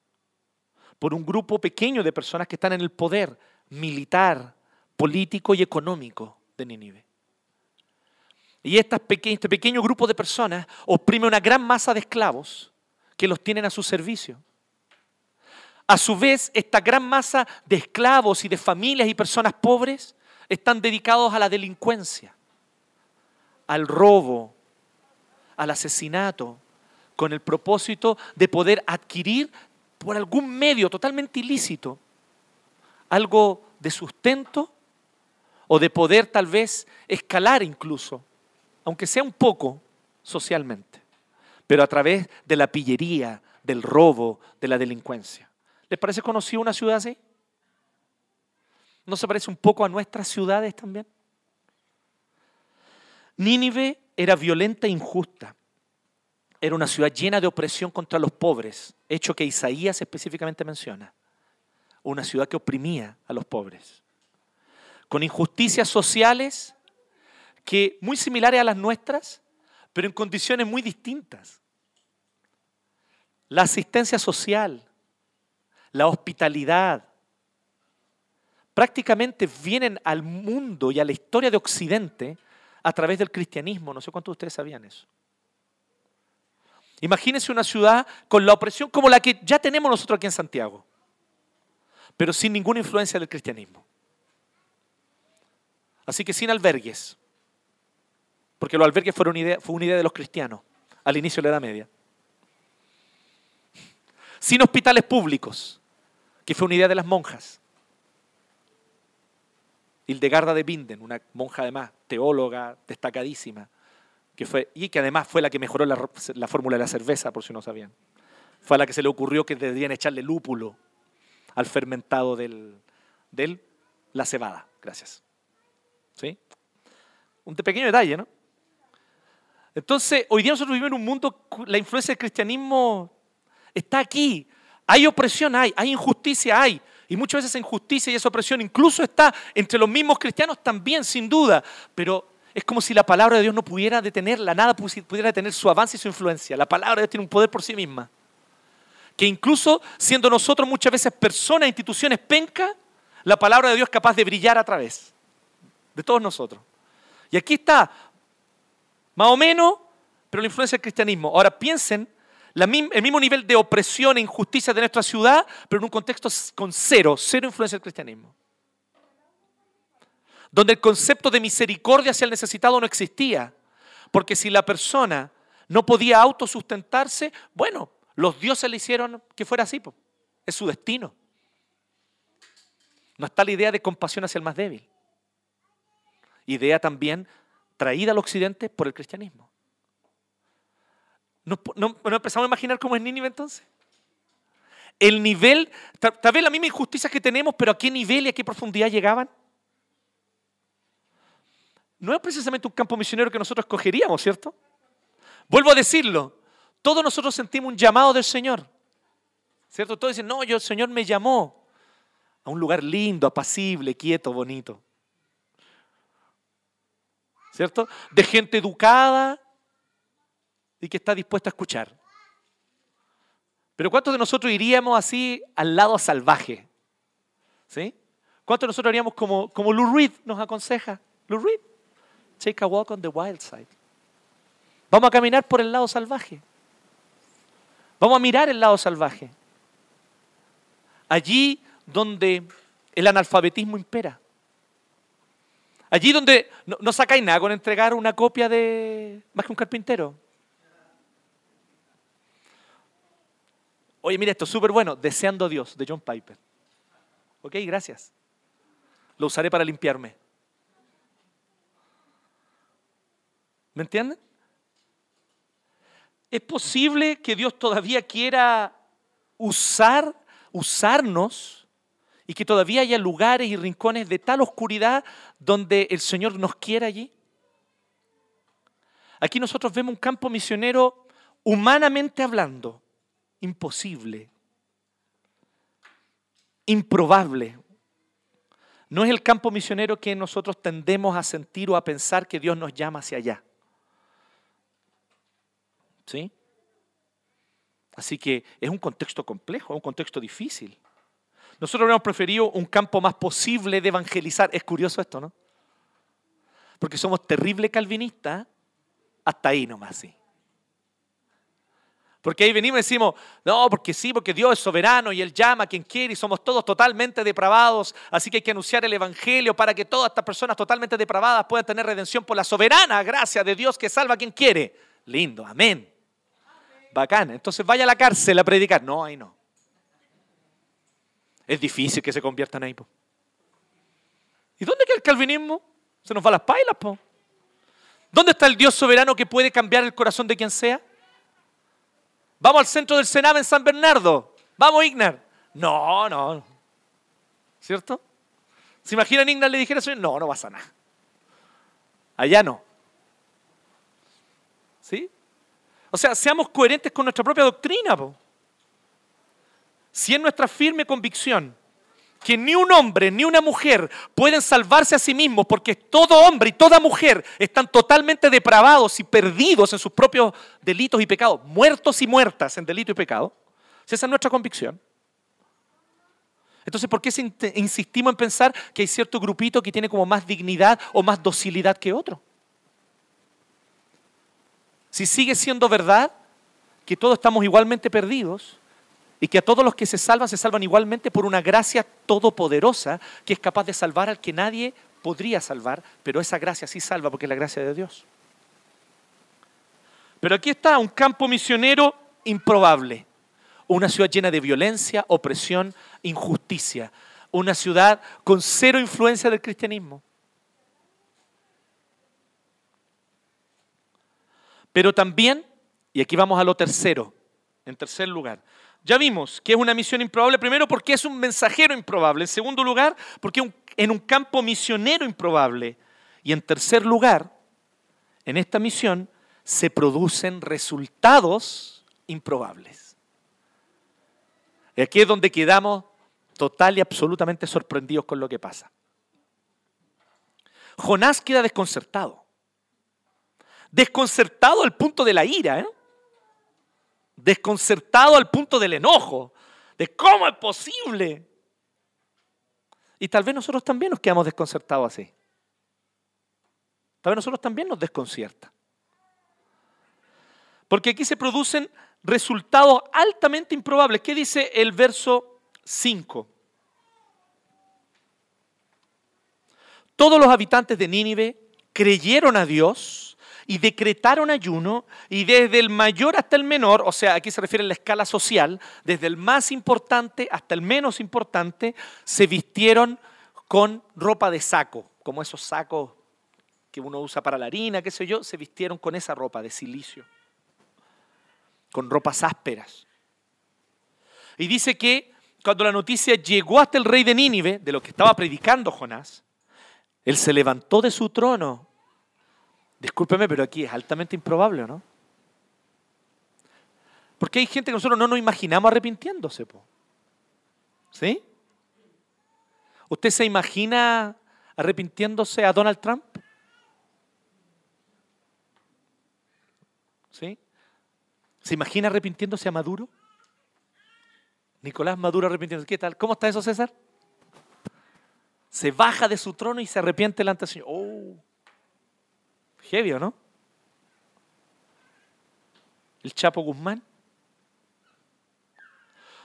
por un grupo pequeño de personas que están en el poder militar, político y económico de Nínive. Y este pequeño grupo de personas oprime una gran masa de esclavos que los tienen a su servicio. A su vez, esta gran masa de esclavos y de familias y personas pobres están dedicados a la delincuencia, al robo, al asesinato, con el propósito de poder adquirir por algún medio totalmente ilícito algo de sustento o de poder tal vez escalar incluso, aunque sea un poco socialmente, pero a través de la pillería, del robo, de la delincuencia. ¿Les parece conocido una ciudad así? ¿No se parece un poco a nuestras ciudades también? Nínive era violenta e injusta. Era una ciudad llena de opresión contra los pobres, hecho que Isaías específicamente menciona. Una ciudad que oprimía a los pobres. Con injusticias sociales que muy similares a las nuestras, pero en condiciones muy distintas. La asistencia social, la hospitalidad, prácticamente vienen al mundo y a la historia de Occidente a través del cristianismo. No sé cuántos de ustedes sabían eso. Imagínense una ciudad con la opresión como la que ya tenemos nosotros aquí en Santiago, pero sin ninguna influencia del cristianismo. Así que sin albergues, porque los albergues fueron idea, fue una idea de los cristianos al inicio de la Edad Media. Sin hospitales públicos, que fue una idea de las monjas. Hildegarda de Binden, una monja además, teóloga destacadísima, que fue, y que además fue la que mejoró la, fórmula de la cerveza, por si no sabían. Fue a la que se le ocurrió que deberían echarle lúpulo al fermentado del, del la cebada. Gracias. ¿Sí? Un pequeño detalle, ¿no? Entonces, hoy día nosotros vivimos en un mundo, la influencia del cristianismo está aquí. Hay opresión, hay, hay injusticia, hay. Y muchas veces esa injusticia y esa opresión incluso está entre los mismos cristianos también, sin duda. Pero es como si la palabra de Dios no pudiera detenerla, nada pudiera detener su avance y su influencia. La palabra de Dios tiene un poder por sí misma. Que incluso siendo nosotros muchas veces personas, instituciones penca, la palabra de Dios es capaz de brillar a través de todos nosotros. Y aquí está, más o menos, pero la influencia del cristianismo. Ahora piensen el mismo nivel de opresión e injusticia de nuestra ciudad, pero en un contexto con cero, cero influencia del cristianismo. Donde el concepto de misericordia hacia el necesitado no existía. Porque si la persona no podía autosustentarse, bueno, los dioses le hicieron que fuera así. Es su destino. No está la idea de compasión hacia el más débil. Idea también traída al occidente por el cristianismo. ¿No, empezamos a imaginar cómo es Nínive entonces? El nivel, tal, vez la misma injusticia que tenemos, pero ¿a qué nivel y a qué profundidad llegaban? No es precisamente un campo misionero que nosotros escogeríamos, ¿cierto? Vuelvo a decirlo, todos nosotros sentimos un llamado del Señor, ¿cierto? Todos dicen, no, yo el Señor me llamó a un lugar lindo, apacible, quieto, bonito. ¿Cierto? De gente educada, y que está dispuesto a escuchar. Pero ¿cuántos de nosotros iríamos así al lado salvaje? ¿Sí? ¿Cuántos de nosotros haríamos como, como Lou Reed nos aconseja? Lou Reed, take a walk on the wild side. Vamos a caminar por el lado salvaje. Vamos a mirar el lado salvaje. Allí donde el analfabetismo impera. Allí donde no, no sacáis nada con entregar una copia de más que un carpintero. Oye, mira esto, súper bueno. Deseando a Dios, de John Piper. Ok, gracias. Lo usaré para limpiarme. ¿Me entienden? Es posible que Dios todavía quiera usar, usarnos y que todavía haya lugares y rincones de tal oscuridad donde el Señor nos quiera allí. Aquí nosotros vemos un campo misionero humanamente hablando, imposible, improbable. No es el campo misionero que nosotros tendemos a sentir o a pensar que Dios nos llama hacia allá. ¿Sí? Así que es un contexto complejo, es un contexto difícil. Nosotros habríamos preferido un campo más posible de evangelizar. Es curioso esto, ¿no? Porque somos terrible calvinistas hasta ahí nomás, sí. Porque ahí venimos y decimos, no, porque sí, porque Dios es soberano y Él llama a quien quiere y somos todos totalmente depravados, así que hay que anunciar el Evangelio para que todas estas personas totalmente depravadas puedan tener redención por la soberana gracia de Dios que salva a quien quiere. Lindo, amén. Bacán. Entonces vaya a la cárcel a predicar. No, ahí no. Es difícil que se conviertan ahí. Po. ¿Y dónde queda el calvinismo? Se nos va las pailas, po. ¿Dónde está el Dios soberano que puede cambiar el corazón de quien sea? Vamos al centro del Senado en San Bernardo. Vamos, Ignar. No, no. ¿Cierto? ¿Se imaginan Ignar le dijera eso? No, no pasa nada. Allá no. ¿Sí? O sea, seamos coherentes con nuestra propia doctrina. Po. Si es nuestra firme convicción que ni un hombre ni una mujer pueden salvarse a sí mismos porque todo hombre y toda mujer están totalmente depravados y perdidos en sus propios delitos y pecados, muertos y muertas en delito y pecado. Si esa es nuestra convicción. Entonces, ¿por qué insistimos en pensar que hay cierto grupito que tiene como más dignidad o más docilidad que otro? Si sigue siendo verdad que todos estamos igualmente perdidos, y que a todos los que se salvan se salvan igualmente por una gracia todopoderosa que es capaz de salvar al que nadie podría salvar, pero esa gracia sí salva porque es la gracia de Dios. Pero aquí está un campo misionero improbable, una ciudad llena de violencia, opresión, injusticia, una ciudad con cero influencia del cristianismo. Pero también, y aquí vamos a lo tercero, en tercer lugar, ya vimos que es una misión improbable, primero porque es un mensajero improbable, en segundo lugar porque en un campo misionero improbable y en tercer lugar, en esta misión se producen resultados improbables. Y aquí es donde quedamos total y absolutamente sorprendidos con lo que pasa. Jonás queda desconcertado. Desconcertado al punto de la ira. ¿eh? Desconcertado al punto del enojo, de cómo es posible. Y tal vez nosotros también nos quedamos desconcertados así. Tal vez nosotros también nos desconcierta. Porque aquí se producen resultados altamente improbables. ¿Qué dice el verso 5? Todos los habitantes de Nínive creyeron a Dios y decretaron ayuno y desde el mayor hasta el menor, o sea, aquí se refiere a la escala social, desde el más importante hasta el menos importante, se vistieron con ropa de saco, como esos sacos que uno usa para la harina, qué sé yo, se vistieron con esa ropa de silicio, con ropas ásperas. Y dice que cuando la noticia llegó hasta el rey de Nínive, de lo que estaba predicando Jonás, él se levantó de su trono Discúlpeme, pero aquí es altamente improbable, ¿no? Porque hay gente que nosotros no nos imaginamos arrepintiéndose. ¿Sí? ¿Usted se imagina arrepintiéndose a Donald Trump? ¿Sí? ¿Se imagina arrepintiéndose a Maduro? Nicolás Maduro arrepintiéndose. ¿Qué tal? ¿Cómo está eso, César? Se baja de su trono y se arrepiente delante del Señor. Oh, No? El Chapo Guzmán.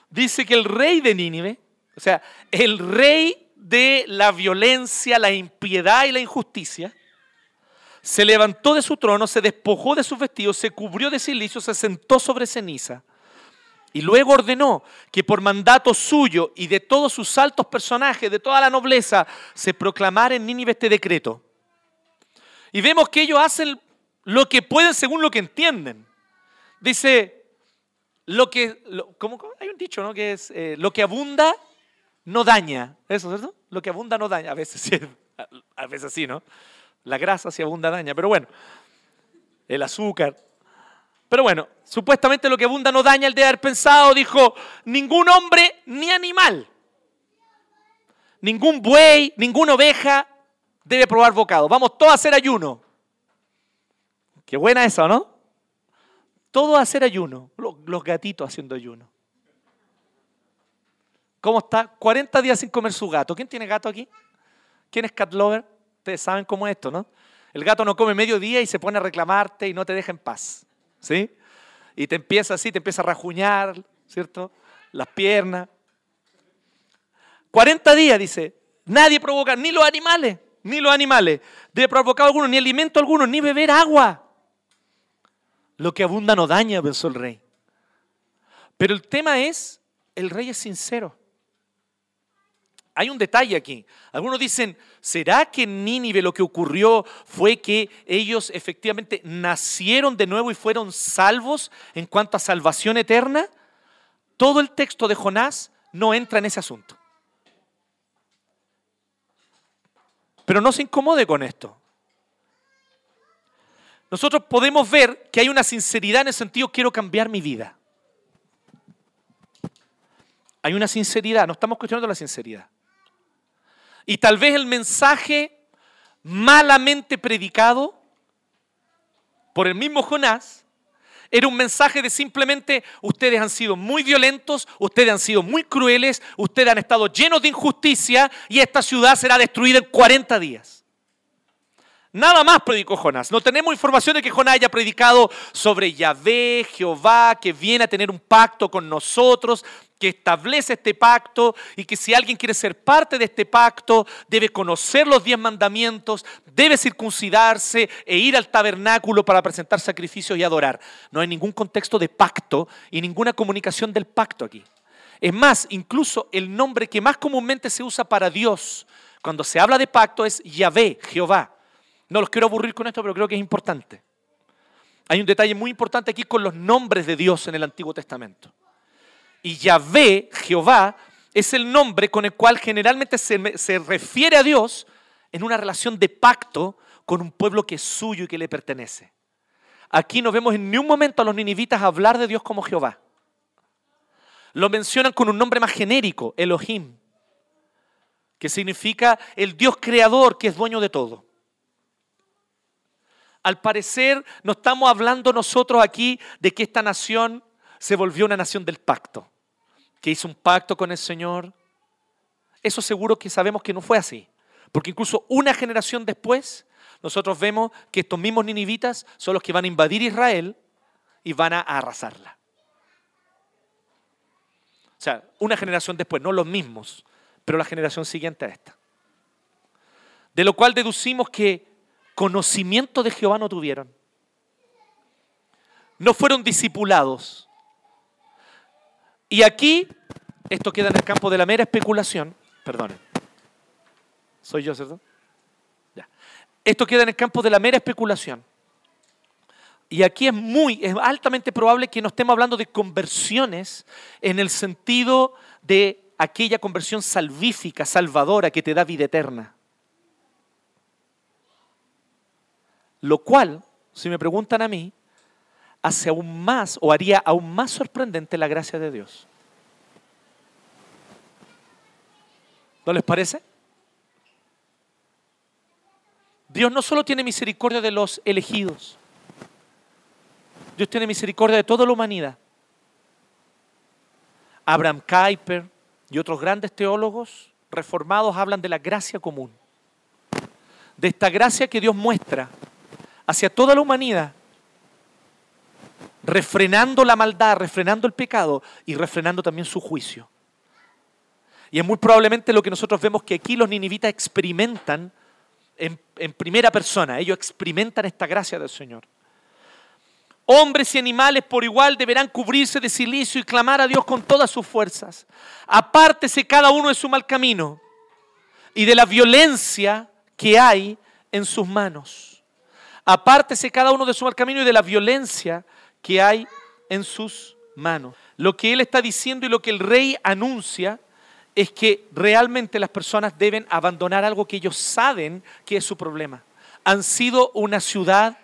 Dice que el rey de Nínive, o sea, el rey de la violencia, la impiedad y la injusticia, se levantó de su trono, se despojó de sus vestidos, se cubrió de silicio, se sentó sobre ceniza. Y luego ordenó que por mandato suyo y de todos sus altos personajes, de toda la nobleza, se proclamara en Nínive este decreto. Y vemos que ellos hacen lo que pueden según lo que entienden. Dice, lo que, ¿cómo, hay un dicho, ¿no? Que es, eh, lo que abunda no daña. Eso, ¿cierto? Lo que abunda no daña. A veces sí, a veces sí, ¿no? La grasa si abunda daña, pero bueno, el azúcar. Pero bueno, supuestamente lo que abunda no daña, el de haber pensado, dijo, ningún hombre ni animal, ningún buey, ninguna oveja, debe probar bocado. Vamos todos a hacer ayuno. Qué buena eso, ¿no? Todos a hacer ayuno. Los gatitos haciendo ayuno. ¿Cómo está? 40 días sin comer su gato. ¿Quién tiene gato aquí? ¿Quién es cat lover? Ustedes saben cómo es esto, ¿no? El gato no come medio día y se pone a reclamarte y no te deja en paz. ¿Sí? y te empieza así, te empieza a rajuñar, ¿cierto? Las piernas. 40 días, dice, nadie provoca, ni los animales, ni los animales, debe provocar alguno, ni alimento alguno, ni beber agua. Lo que abunda no daña, pensó el rey. Pero el tema es, el rey es sincero. Hay un detalle aquí. Algunos dicen, ¿será que en Nínive lo que ocurrió fue que ellos efectivamente nacieron de nuevo y fueron salvos en cuanto a salvación eterna? Todo el texto de Jonás no entra en ese asunto. Pero no se incomode con esto. Nosotros podemos ver que hay una sinceridad en el sentido quiero cambiar mi vida. Hay una sinceridad, no estamos cuestionando la sinceridad. Y tal vez el mensaje malamente predicado por el mismo Jonás era un mensaje de simplemente ustedes han sido muy violentos, ustedes han sido muy crueles, ustedes han estado llenos de injusticia y esta ciudad será destruida en 40 días. Nada más predicó Jonás. No tenemos información de que Jonás haya predicado sobre Yahvé, Jehová, que viene a tener un pacto con nosotros, que establece este pacto y que si alguien quiere ser parte de este pacto, debe conocer los diez mandamientos, debe circuncidarse e ir al tabernáculo para presentar sacrificios y adorar. No hay ningún contexto de pacto y ninguna comunicación del pacto aquí. Es más, incluso el nombre que más comúnmente se usa para Dios cuando se habla de pacto es Yahvé, Jehová. No los quiero aburrir con esto, pero creo que es importante. Hay un detalle muy importante aquí con los nombres de Dios en el Antiguo Testamento. Y Yahvé, Jehová, es el nombre con el cual generalmente se, se, refiere a Dios en una relación de pacto con un pueblo que es suyo y que le pertenece. Aquí no vemos en ningún momento a los ninivitas hablar de Dios como Jehová. Lo mencionan con un nombre más genérico, Elohim, que significa el Dios creador que es dueño de todo. Al parecer no estamos hablando nosotros aquí de que esta nación se volvió una nación del pacto, que hizo un pacto con el Señor. Eso seguro que sabemos que no fue así, porque incluso una generación después nosotros vemos que estos mismos ninivitas son los que van a invadir Israel y van a arrasarla. O sea, una generación después, no los mismos, pero la generación siguiente a esta. De lo cual deducimos que conocimiento de Jehová no tuvieron. No fueron discipulados. Y aquí, esto queda en el campo de la mera especulación. Perdonen. Soy yo, ¿cierto? Ya. Esto queda en el campo de la mera especulación. Y aquí es muy, es altamente probable que no estemos hablando de conversiones en el sentido de aquella conversión salvífica, salvadora, que te da vida eterna. Lo cual, si me preguntan a mí, hace aún más o haría aún más sorprendente la gracia de Dios. ¿No les parece? Dios no solo tiene misericordia de los elegidos, Dios tiene misericordia de toda la humanidad. Abraham Kuyper y otros grandes teólogos reformados hablan de la gracia común, de esta gracia que Dios muestra hacia toda la humanidad, refrenando la maldad, refrenando el pecado y refrenando también su juicio. Y es muy probablemente lo que nosotros vemos que aquí los ninivitas experimentan en, primera persona. Ellos experimentan esta gracia del Señor. Hombres y animales por igual deberán cubrirse de silicio y clamar a Dios con todas sus fuerzas. Apártese cada uno de su mal camino y de la violencia que hay en sus manos. Apártese cada uno de su mal camino y de la violencia que hay en sus manos. Lo que él está diciendo y lo que el rey anuncia es que realmente las personas deben abandonar algo que ellos saben que es su problema. Han sido una ciudad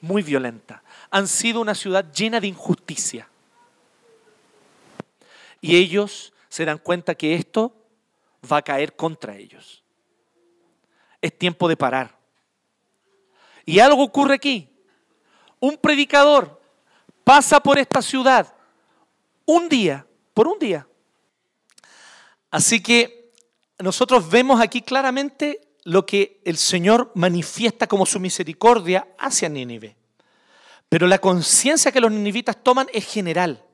muy violenta, han sido una ciudad llena de injusticia. Y ellos se dan cuenta que esto va a caer contra ellos. Es tiempo de parar. Y algo ocurre aquí. Un predicador pasa por esta ciudad un día, por un día. Así que nosotros vemos aquí claramente lo que el Señor manifiesta como su misericordia hacia Nínive. Pero la conciencia que los ninivitas toman es general.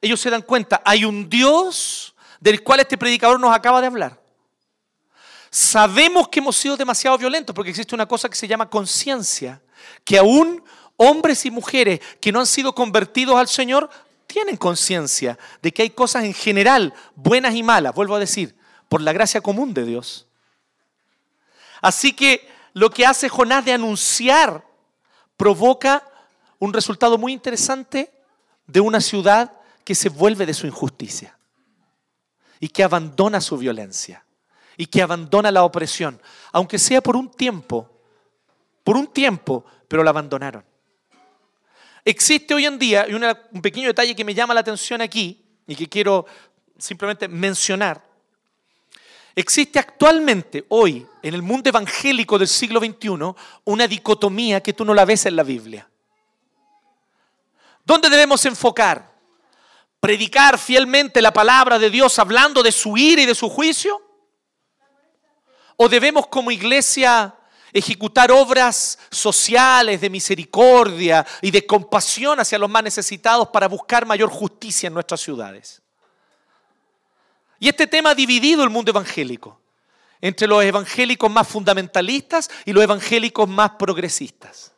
Ellos se dan cuenta, hay un Dios del cual este predicador nos acaba de hablar. Sabemos que hemos sido demasiado violentos porque existe una cosa que se llama conciencia, que aún hombres y mujeres que no han sido convertidos al Señor tienen conciencia de que hay cosas en general buenas y malas, vuelvo a decir, por la gracia común de Dios. Así que lo que hace Jonás de anunciar provoca un resultado muy interesante de una ciudad que se vuelve de su injusticia y que abandona su violencia y que abandona la opresión, aunque sea por un tiempo, por un tiempo, pero la abandonaron. Existe hoy en día, y un pequeño detalle que me llama la atención aquí y que quiero simplemente mencionar, existe actualmente, hoy, en el mundo evangélico del siglo XXI, una dicotomía que tú no la ves en la Biblia. ¿Dónde debemos enfocar? ¿Predicar fielmente la palabra de Dios hablando de su ira y de su juicio? ¿O debemos como iglesia ejecutar obras sociales de misericordia y de compasión hacia los más necesitados para buscar mayor justicia en nuestras ciudades. Y este tema ha dividido el mundo evangélico entre los evangélicos más fundamentalistas y los evangélicos más progresistas.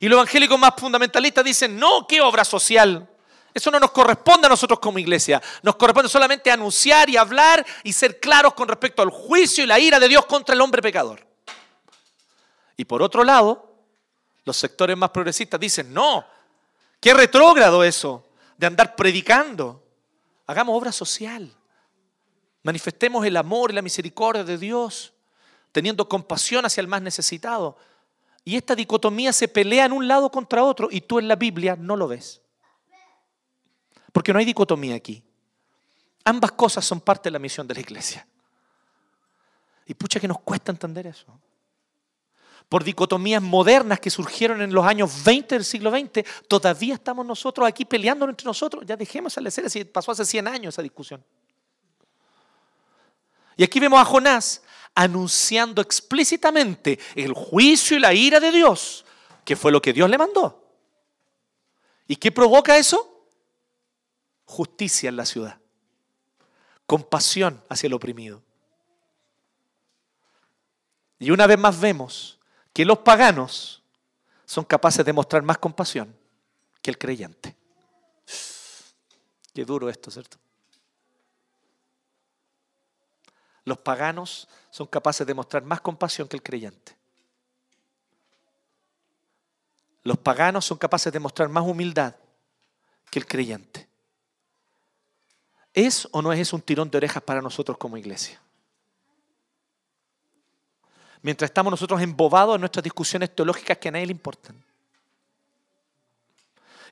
Y los evangélicos más fundamentalistas dicen, no, ¿qué obra social? Eso no nos corresponde a nosotros como iglesia. Nos corresponde solamente anunciar y hablar y ser claros con respecto al juicio y la ira de Dios contra el hombre pecador. Y por otro lado, los sectores más progresistas dicen, no, qué retrógrado eso de andar predicando. Hagamos obra social. Manifestemos el amor y la misericordia de Dios, teniendo compasión hacia el más necesitado. Y esta dicotomía se pelea en un lado contra otro y tú en la Biblia no lo ves. Porque no hay dicotomía aquí. Ambas cosas son parte de la misión de la iglesia. Y pucha que nos cuesta entender eso por dicotomías modernas que surgieron en los años 20 del siglo XX, todavía estamos nosotros aquí peleando entre nosotros. Ya dejemos a la serie, pasó hace 100 años esa discusión. Y aquí vemos a Jonás anunciando explícitamente el juicio y la ira de Dios, que fue lo que Dios le mandó. ¿Y qué provoca eso? Justicia en la ciudad, compasión hacia el oprimido. Y una vez más vemos que los paganos son capaces de mostrar más compasión que el creyente. Qué duro esto, ¿cierto? Los paganos son capaces de mostrar más compasión que el creyente. Los paganos son capaces de mostrar más humildad que el creyente. ¿Es o no es un tirón de orejas para nosotros como iglesia? mientras estamos nosotros embobados en nuestras discusiones teológicas que a nadie le importan.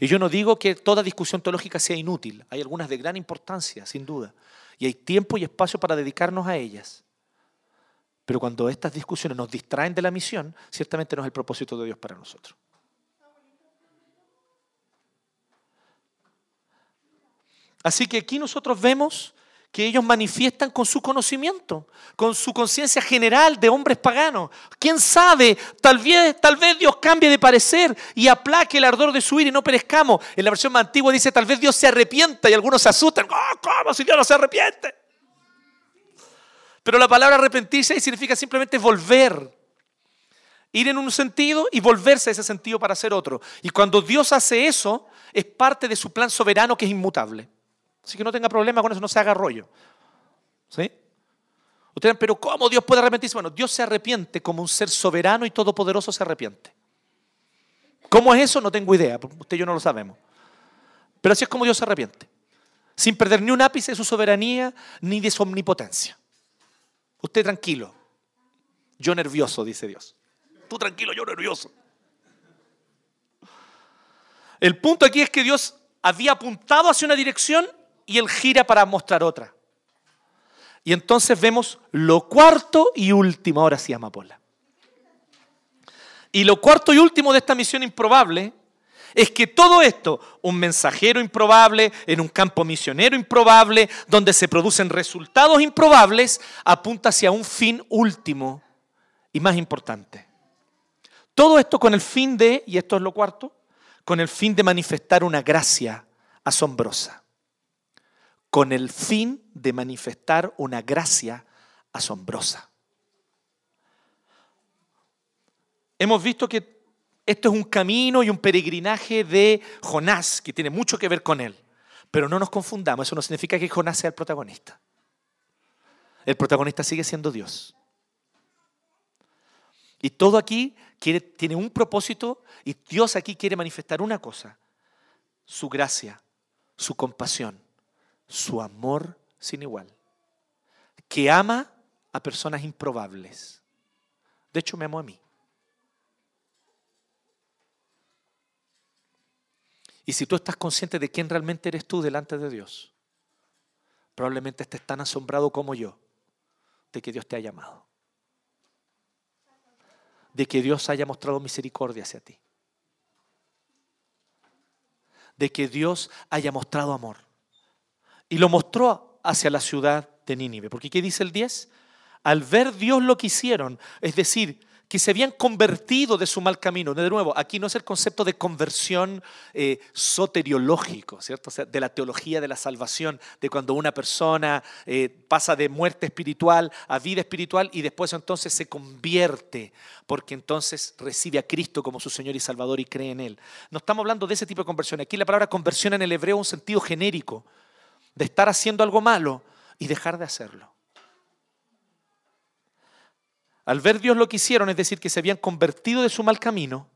Y yo no digo que toda discusión teológica sea inútil, hay algunas de gran importancia, sin duda, y hay tiempo y espacio para dedicarnos a ellas. Pero cuando estas discusiones nos distraen de la misión, ciertamente no es el propósito de Dios para nosotros. Así que aquí nosotros vemos que ellos manifiestan con su conocimiento, con su conciencia general de hombres paganos. ¿Quién sabe? Tal vez, tal vez Dios cambie de parecer y aplaque el ardor de su ira y no perezcamos. En la versión más antigua dice, tal vez Dios se arrepienta y algunos se asustan. Oh, ¿Cómo si Dios no se arrepiente? Pero la palabra arrepentirse significa simplemente volver. Ir en un sentido y volverse a ese sentido para hacer otro. Y cuando Dios hace eso, es parte de su plan soberano que es inmutable. Así que no tenga problema con eso, no se haga rollo. ¿Sí? Ustedes, pero ¿cómo Dios puede arrepentirse? Bueno, Dios se arrepiente como un ser soberano y todopoderoso se arrepiente. ¿Cómo es eso? No tengo idea, usted y yo no lo sabemos. Pero así es como Dios se arrepiente. Sin perder ni un ápice de su soberanía ni de su omnipotencia. Usted tranquilo. Yo nervioso, dice Dios. Tú tranquilo, yo nervioso. El punto aquí es que Dios había apuntado hacia una dirección y él gira para mostrar otra. Y entonces vemos lo cuarto y último, ahora sí, Amapola. Y lo cuarto y último de esta misión improbable es que todo esto, un mensajero improbable, en un campo misionero improbable, donde se producen resultados improbables, apunta hacia un fin último y más importante. Todo esto con el fin de, y esto es lo cuarto, con el fin de manifestar una gracia asombrosa. Con el fin de manifestar una gracia asombrosa. Hemos visto que esto es un camino y un peregrinaje de Jonás, que tiene mucho que ver con él. Pero no nos confundamos, eso no significa que Jonás sea el protagonista. El protagonista sigue siendo Dios. Y todo aquí tiene un propósito y Dios aquí quiere manifestar una cosa, su gracia, su compasión, su amor sin igual, que ama a personas improbables. De hecho, me amó a mí. Y si tú estás consciente de quién realmente eres tú delante de Dios, probablemente estés tan asombrado como yo de que Dios te ha llamado. De que Dios haya mostrado misericordia hacia ti. De que Dios haya mostrado amor. Y lo mostró hacia la ciudad de Nínive. Porque ¿qué dice el 10? Al ver Dios lo que hicieron, es decir, que se habían convertido de su mal camino. De nuevo, aquí no es el concepto de conversión eh, soteriológico, ¿cierto? de la teología de la salvación, de cuando una persona eh, pasa de muerte espiritual a vida espiritual y después entonces se convierte, porque entonces recibe a Cristo como su Señor y Salvador y cree en Él. No estamos hablando de ese tipo de conversión. Aquí la palabra conversión en el hebreo es un sentido genérico, de estar haciendo algo malo y dejar de hacerlo. Al ver Dios lo que hicieron, es decir, que se habían convertido de su mal camino,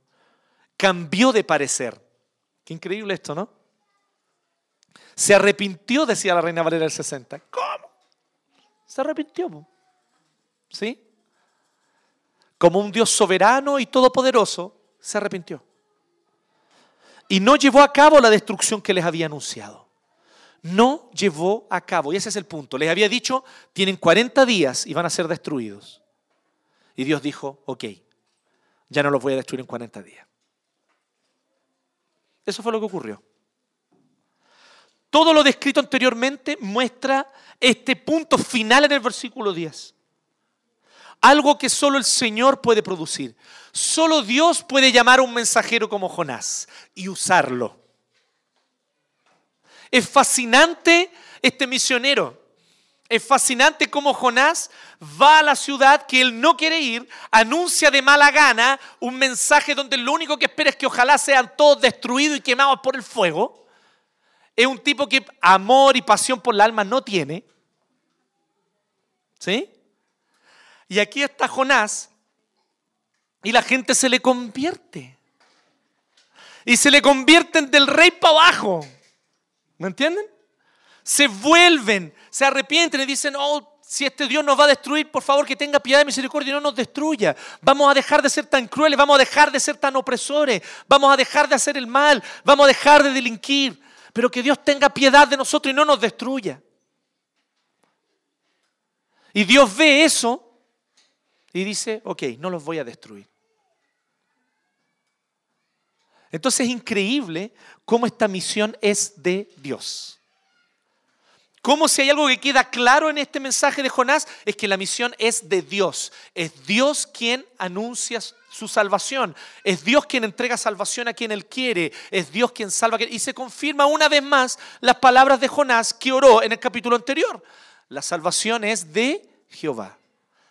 cambió de parecer. Qué increíble esto, ¿no? Se arrepintió, decía la reina Valera del 60. ¿Cómo? Se arrepintió. ¿Sí? Como un Dios soberano y todopoderoso, se arrepintió. Y no llevó a cabo la destrucción que les había anunciado. No llevó a cabo. Y ese es el punto. Les había dicho, tienen 40 días y van a ser destruidos. Y Dios dijo, ok, ya no los voy a destruir en 40 días. Eso fue lo que ocurrió. Todo lo descrito anteriormente muestra este punto final en el versículo 10. Algo que solo el Señor puede producir. Solo Dios puede llamar a un mensajero como Jonás y usarlo. Es fascinante este misionero es fascinante cómo Jonás va a la ciudad que él no quiere ir, anuncia de mala gana un mensaje donde lo único que espera es que ojalá sean todos destruidos y quemados por el fuego. Es un tipo que amor y pasión por la alma no tiene. ¿Sí? Y aquí está Jonás y la gente se le convierte. Y se le convierten del rey para abajo. ¿Me entienden? se vuelven, se arrepienten y dicen, oh, si este Dios nos va a destruir, por favor que tenga piedad y misericordia y no nos destruya. Vamos a dejar de ser tan crueles, vamos a dejar de ser tan opresores, vamos a dejar de hacer el mal, vamos a dejar de delinquir. Pero que Dios tenga piedad de nosotros y no nos destruya. Y Dios ve eso y dice, ok, no los voy a destruir. Entonces es increíble cómo esta misión es de Dios. Como si hay algo que queda claro en este mensaje de Jonás? Es que la misión es de Dios. Es Dios quien anuncia su salvación. Es Dios quien entrega salvación a quien Él quiere. Es Dios quien salva. Y se confirma una vez más las palabras de Jonás que oró en el capítulo anterior. La salvación es de Jehová.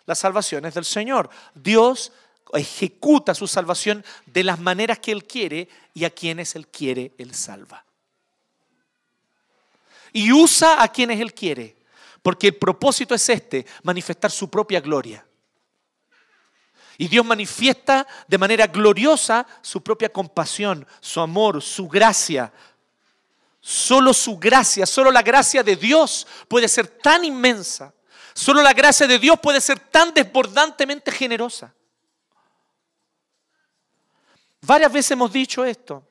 La salvación es del Señor. Dios ejecuta su salvación de las maneras que Él quiere y a quienes Él quiere, Él salva y usa a quienes Él quiere. Porque el propósito es este, manifestar su propia gloria. Y Dios manifiesta de manera gloriosa su propia compasión, su amor, su gracia. Solo su gracia, solo la gracia de Dios puede ser tan inmensa. Solo la gracia de Dios puede ser tan desbordantemente generosa. Varias veces hemos dicho esto.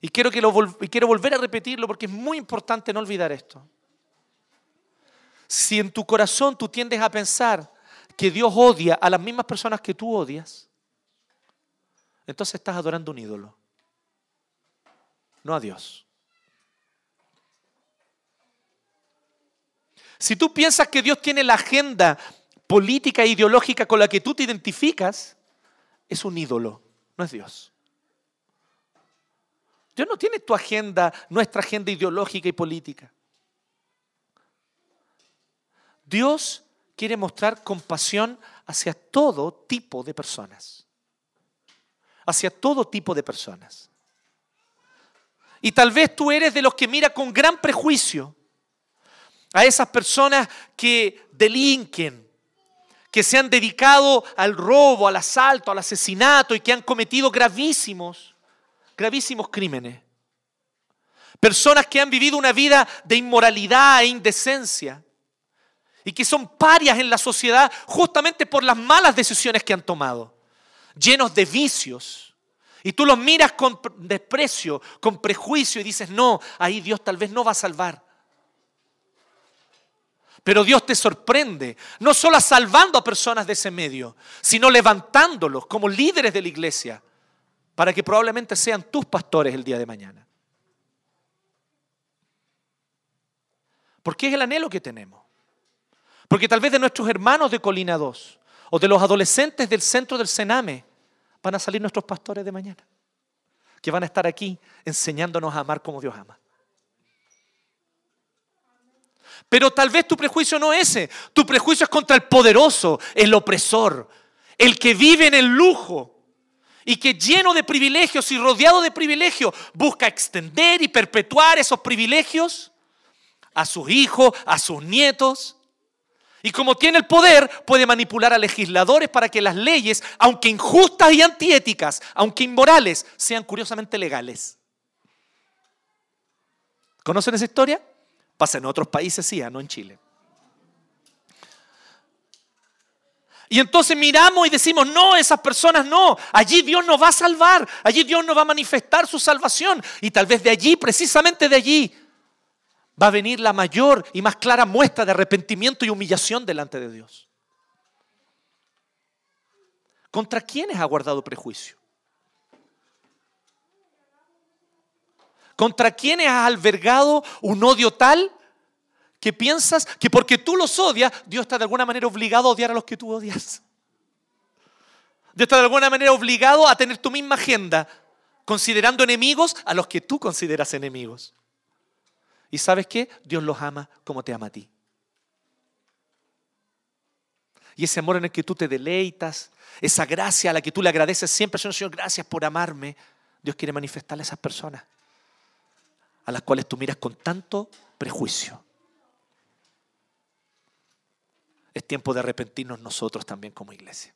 Y quiero, que lo, quiero volver a repetirlo porque es muy importante no olvidar esto. Si en tu corazón tú tiendes a pensar que Dios odia a las mismas personas que tú odias, entonces estás adorando un ídolo, no a Dios. Si tú piensas que Dios tiene la agenda política e ideológica con la que tú te identificas, es un ídolo, no es Dios. Dios no tiene tu agenda, nuestra agenda ideológica y política. Dios quiere mostrar compasión hacia todo tipo de personas. Hacia todo tipo de personas. Y tal vez tú eres de los que mira con gran prejuicio a esas personas que delinquen, que se han dedicado al robo, al asalto, al asesinato y que han cometido gravísimos, gravísimos crímenes. Personas que han vivido una vida de inmoralidad e indecencia y que son parias en la sociedad justamente por las malas decisiones que han tomado, llenos de vicios. Y tú los miras con desprecio, con prejuicio y dices, no, ahí Dios tal vez no va a salvar. Pero Dios te sorprende, no solo salvando a personas de ese medio, sino levantándolos como líderes de la iglesia, para que probablemente sean tus pastores el día de mañana. Porque es el anhelo que tenemos. Porque tal vez de nuestros hermanos de Colina 2 o de los adolescentes del centro del Sename van a salir nuestros pastores de mañana, que van a estar aquí enseñándonos a amar como Dios ama. Pero tal vez tu prejuicio no es ese, tu prejuicio es contra el poderoso, el opresor, el que vive en el lujo y que lleno de privilegios y rodeado de privilegios busca extender y perpetuar esos privilegios a sus hijos, a sus nietos. Y como tiene el poder, puede manipular a legisladores para que las leyes, aunque injustas y antiéticas, aunque inmorales, sean curiosamente legales. ¿Conocen esa historia? Pasa en otros países, sí, ¿ah? no en Chile. Y entonces miramos y decimos, no, esas personas no, allí Dios nos va a salvar, allí Dios nos va a manifestar su salvación. Y tal vez de allí, precisamente de allí, va a venir la mayor y más clara muestra de arrepentimiento y humillación delante de Dios. ¿Contra quiénes ha guardado prejuicio? ¿Contra quiénes has albergado un odio tal que piensas que porque tú los odias, Dios está de alguna manera obligado a odiar a los que tú odias? Dios está de alguna manera obligado a tener tu misma agenda, considerando enemigos a los que tú consideras enemigos. ¿Y sabes qué? Dios los ama como te ama a ti. Y ese amor en el que tú te deleitas, esa gracia a la que tú le agradeces siempre, Señor, Señor, gracias por amarme, Dios quiere manifestarle a esas personas a las cuales tú miras con tanto prejuicio. Es tiempo de arrepentirnos nosotros también como iglesia.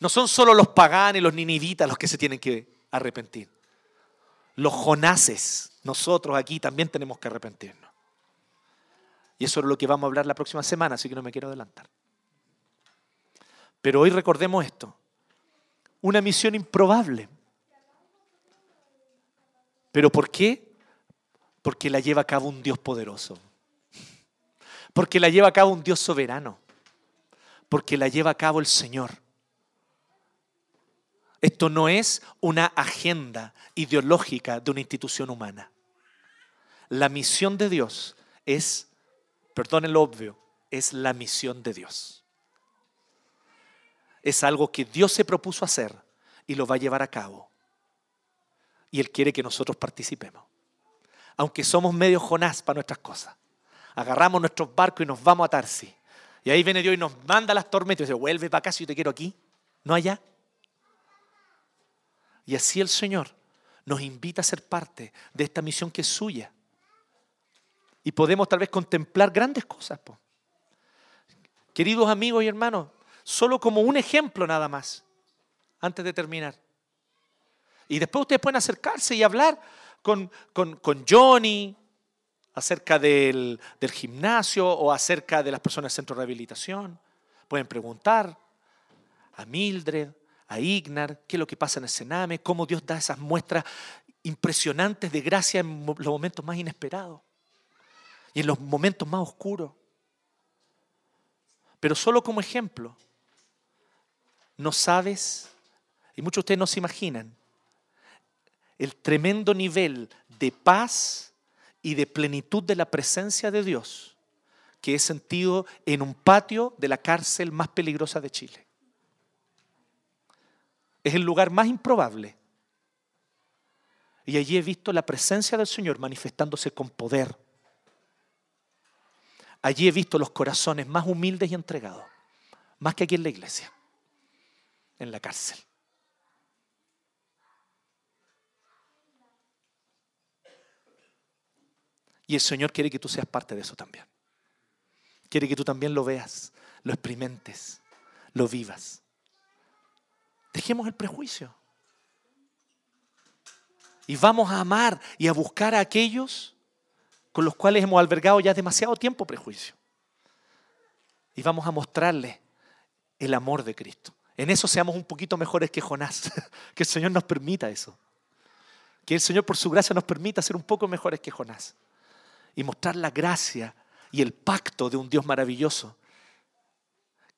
No son solo los paganos y los ninivitas los que se tienen que arrepentir los Jonases, nosotros aquí también tenemos que arrepentirnos. Y eso es lo que vamos a hablar la próxima semana, así que no me quiero adelantar. Pero hoy recordemos esto, una misión improbable. ¿Pero por qué? Porque la lleva a cabo un Dios poderoso. Porque la lleva a cabo un Dios soberano. Porque la lleva a cabo el Señor. Esto no es una agenda ideológica de una institución humana. La misión de Dios es, perdonen lo obvio, es la misión de Dios. Es algo que Dios se propuso hacer y lo va a llevar a cabo. Y Él quiere que nosotros participemos. Aunque somos medio Jonás para nuestras cosas. Agarramos nuestros barcos y nos vamos a Tarsi. Y ahí viene Dios y nos manda las tormentas y dice, vuelve para acá si yo te quiero aquí, no allá. Y así el Señor nos invita a ser parte de esta misión que es suya. Y podemos tal vez contemplar grandes cosas. Queridos amigos y hermanos, solo como un ejemplo nada más, antes de terminar. Y después ustedes pueden acercarse y hablar con, con, Johnny acerca del, del, gimnasio o acerca de las personas del centro de rehabilitación. Pueden preguntar a Mildred, a Ignar, qué es lo que pasa en el Sename, cómo Dios da esas muestras impresionantes de gracia en los momentos más inesperados y en los momentos más oscuros. Pero solo como ejemplo, no sabes, y muchos de ustedes no se imaginan, el tremendo nivel de paz y de plenitud de la presencia de Dios que he sentido en un patio de la cárcel más peligrosa de Chile es el lugar más improbable. Y allí he visto la presencia del Señor manifestándose con poder. Allí he visto los corazones más humildes y entregados, más que aquí en la iglesia, en la cárcel. Y el Señor quiere que tú seas parte de eso también. Quiere que tú también lo veas, lo experimentes, lo vivas. Dejemos el prejuicio. Y vamos a amar y a buscar a aquellos con los cuales hemos albergado ya demasiado tiempo prejuicio. Y vamos a mostrarles el amor de Cristo. En eso seamos un poquito mejores que Jonás. Que el Señor nos permita eso. Que el Señor por su gracia nos permita ser un poco mejores que Jonás y mostrar la gracia y el pacto de un Dios maravilloso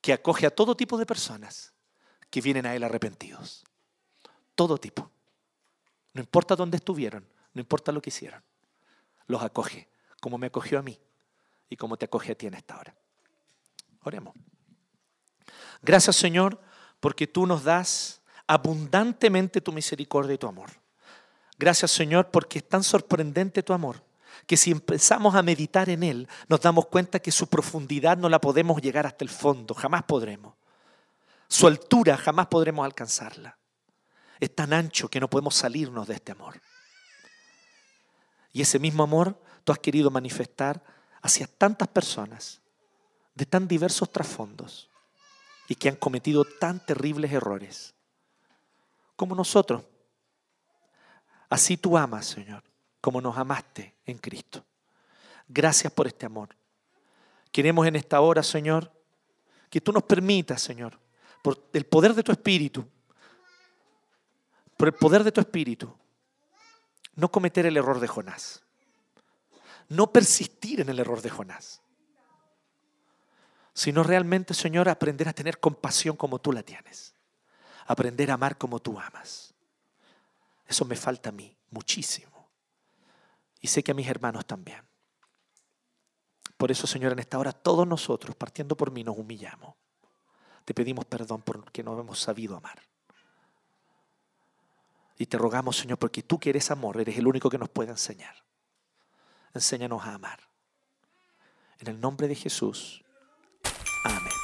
que acoge a todo tipo de personas que vienen a Él arrepentidos. Todo tipo. No importa dónde estuvieron, no importa lo que hicieron. Los acoge como me acogió a mí y como te acoge a ti en esta hora. Oremos. Gracias Señor porque tú nos das abundantemente tu misericordia y tu amor. Gracias Señor porque es tan sorprendente tu amor que si empezamos a meditar en Él, nos damos cuenta que su profundidad no la podemos llegar hasta el fondo, jamás podremos. Su altura jamás podremos alcanzarla. Es tan ancho que no podemos salirnos de este amor. Y ese mismo amor tú has querido manifestar hacia tantas personas de tan diversos trasfondos y que han cometido tan terribles errores como nosotros. Así tú amas, Señor como nos amaste en Cristo. Gracias por este amor. Queremos en esta hora, Señor, que tú nos permitas, Señor, por el poder de tu Espíritu, por el poder de tu Espíritu, no cometer el error de Jonás, no persistir en el error de Jonás, sino realmente, Señor, aprender a tener compasión como tú la tienes, aprender a amar como tú amas. Eso me falta a mí muchísimo. Y sé que a mis hermanos también. Por eso, Señor, en esta hora todos nosotros, partiendo por mí, nos humillamos. Te pedimos perdón porque no hemos sabido amar. Y te rogamos, Señor, porque tú que eres amor, eres el único que nos puede enseñar. Enséñanos a amar. En el nombre de Jesús. Amén.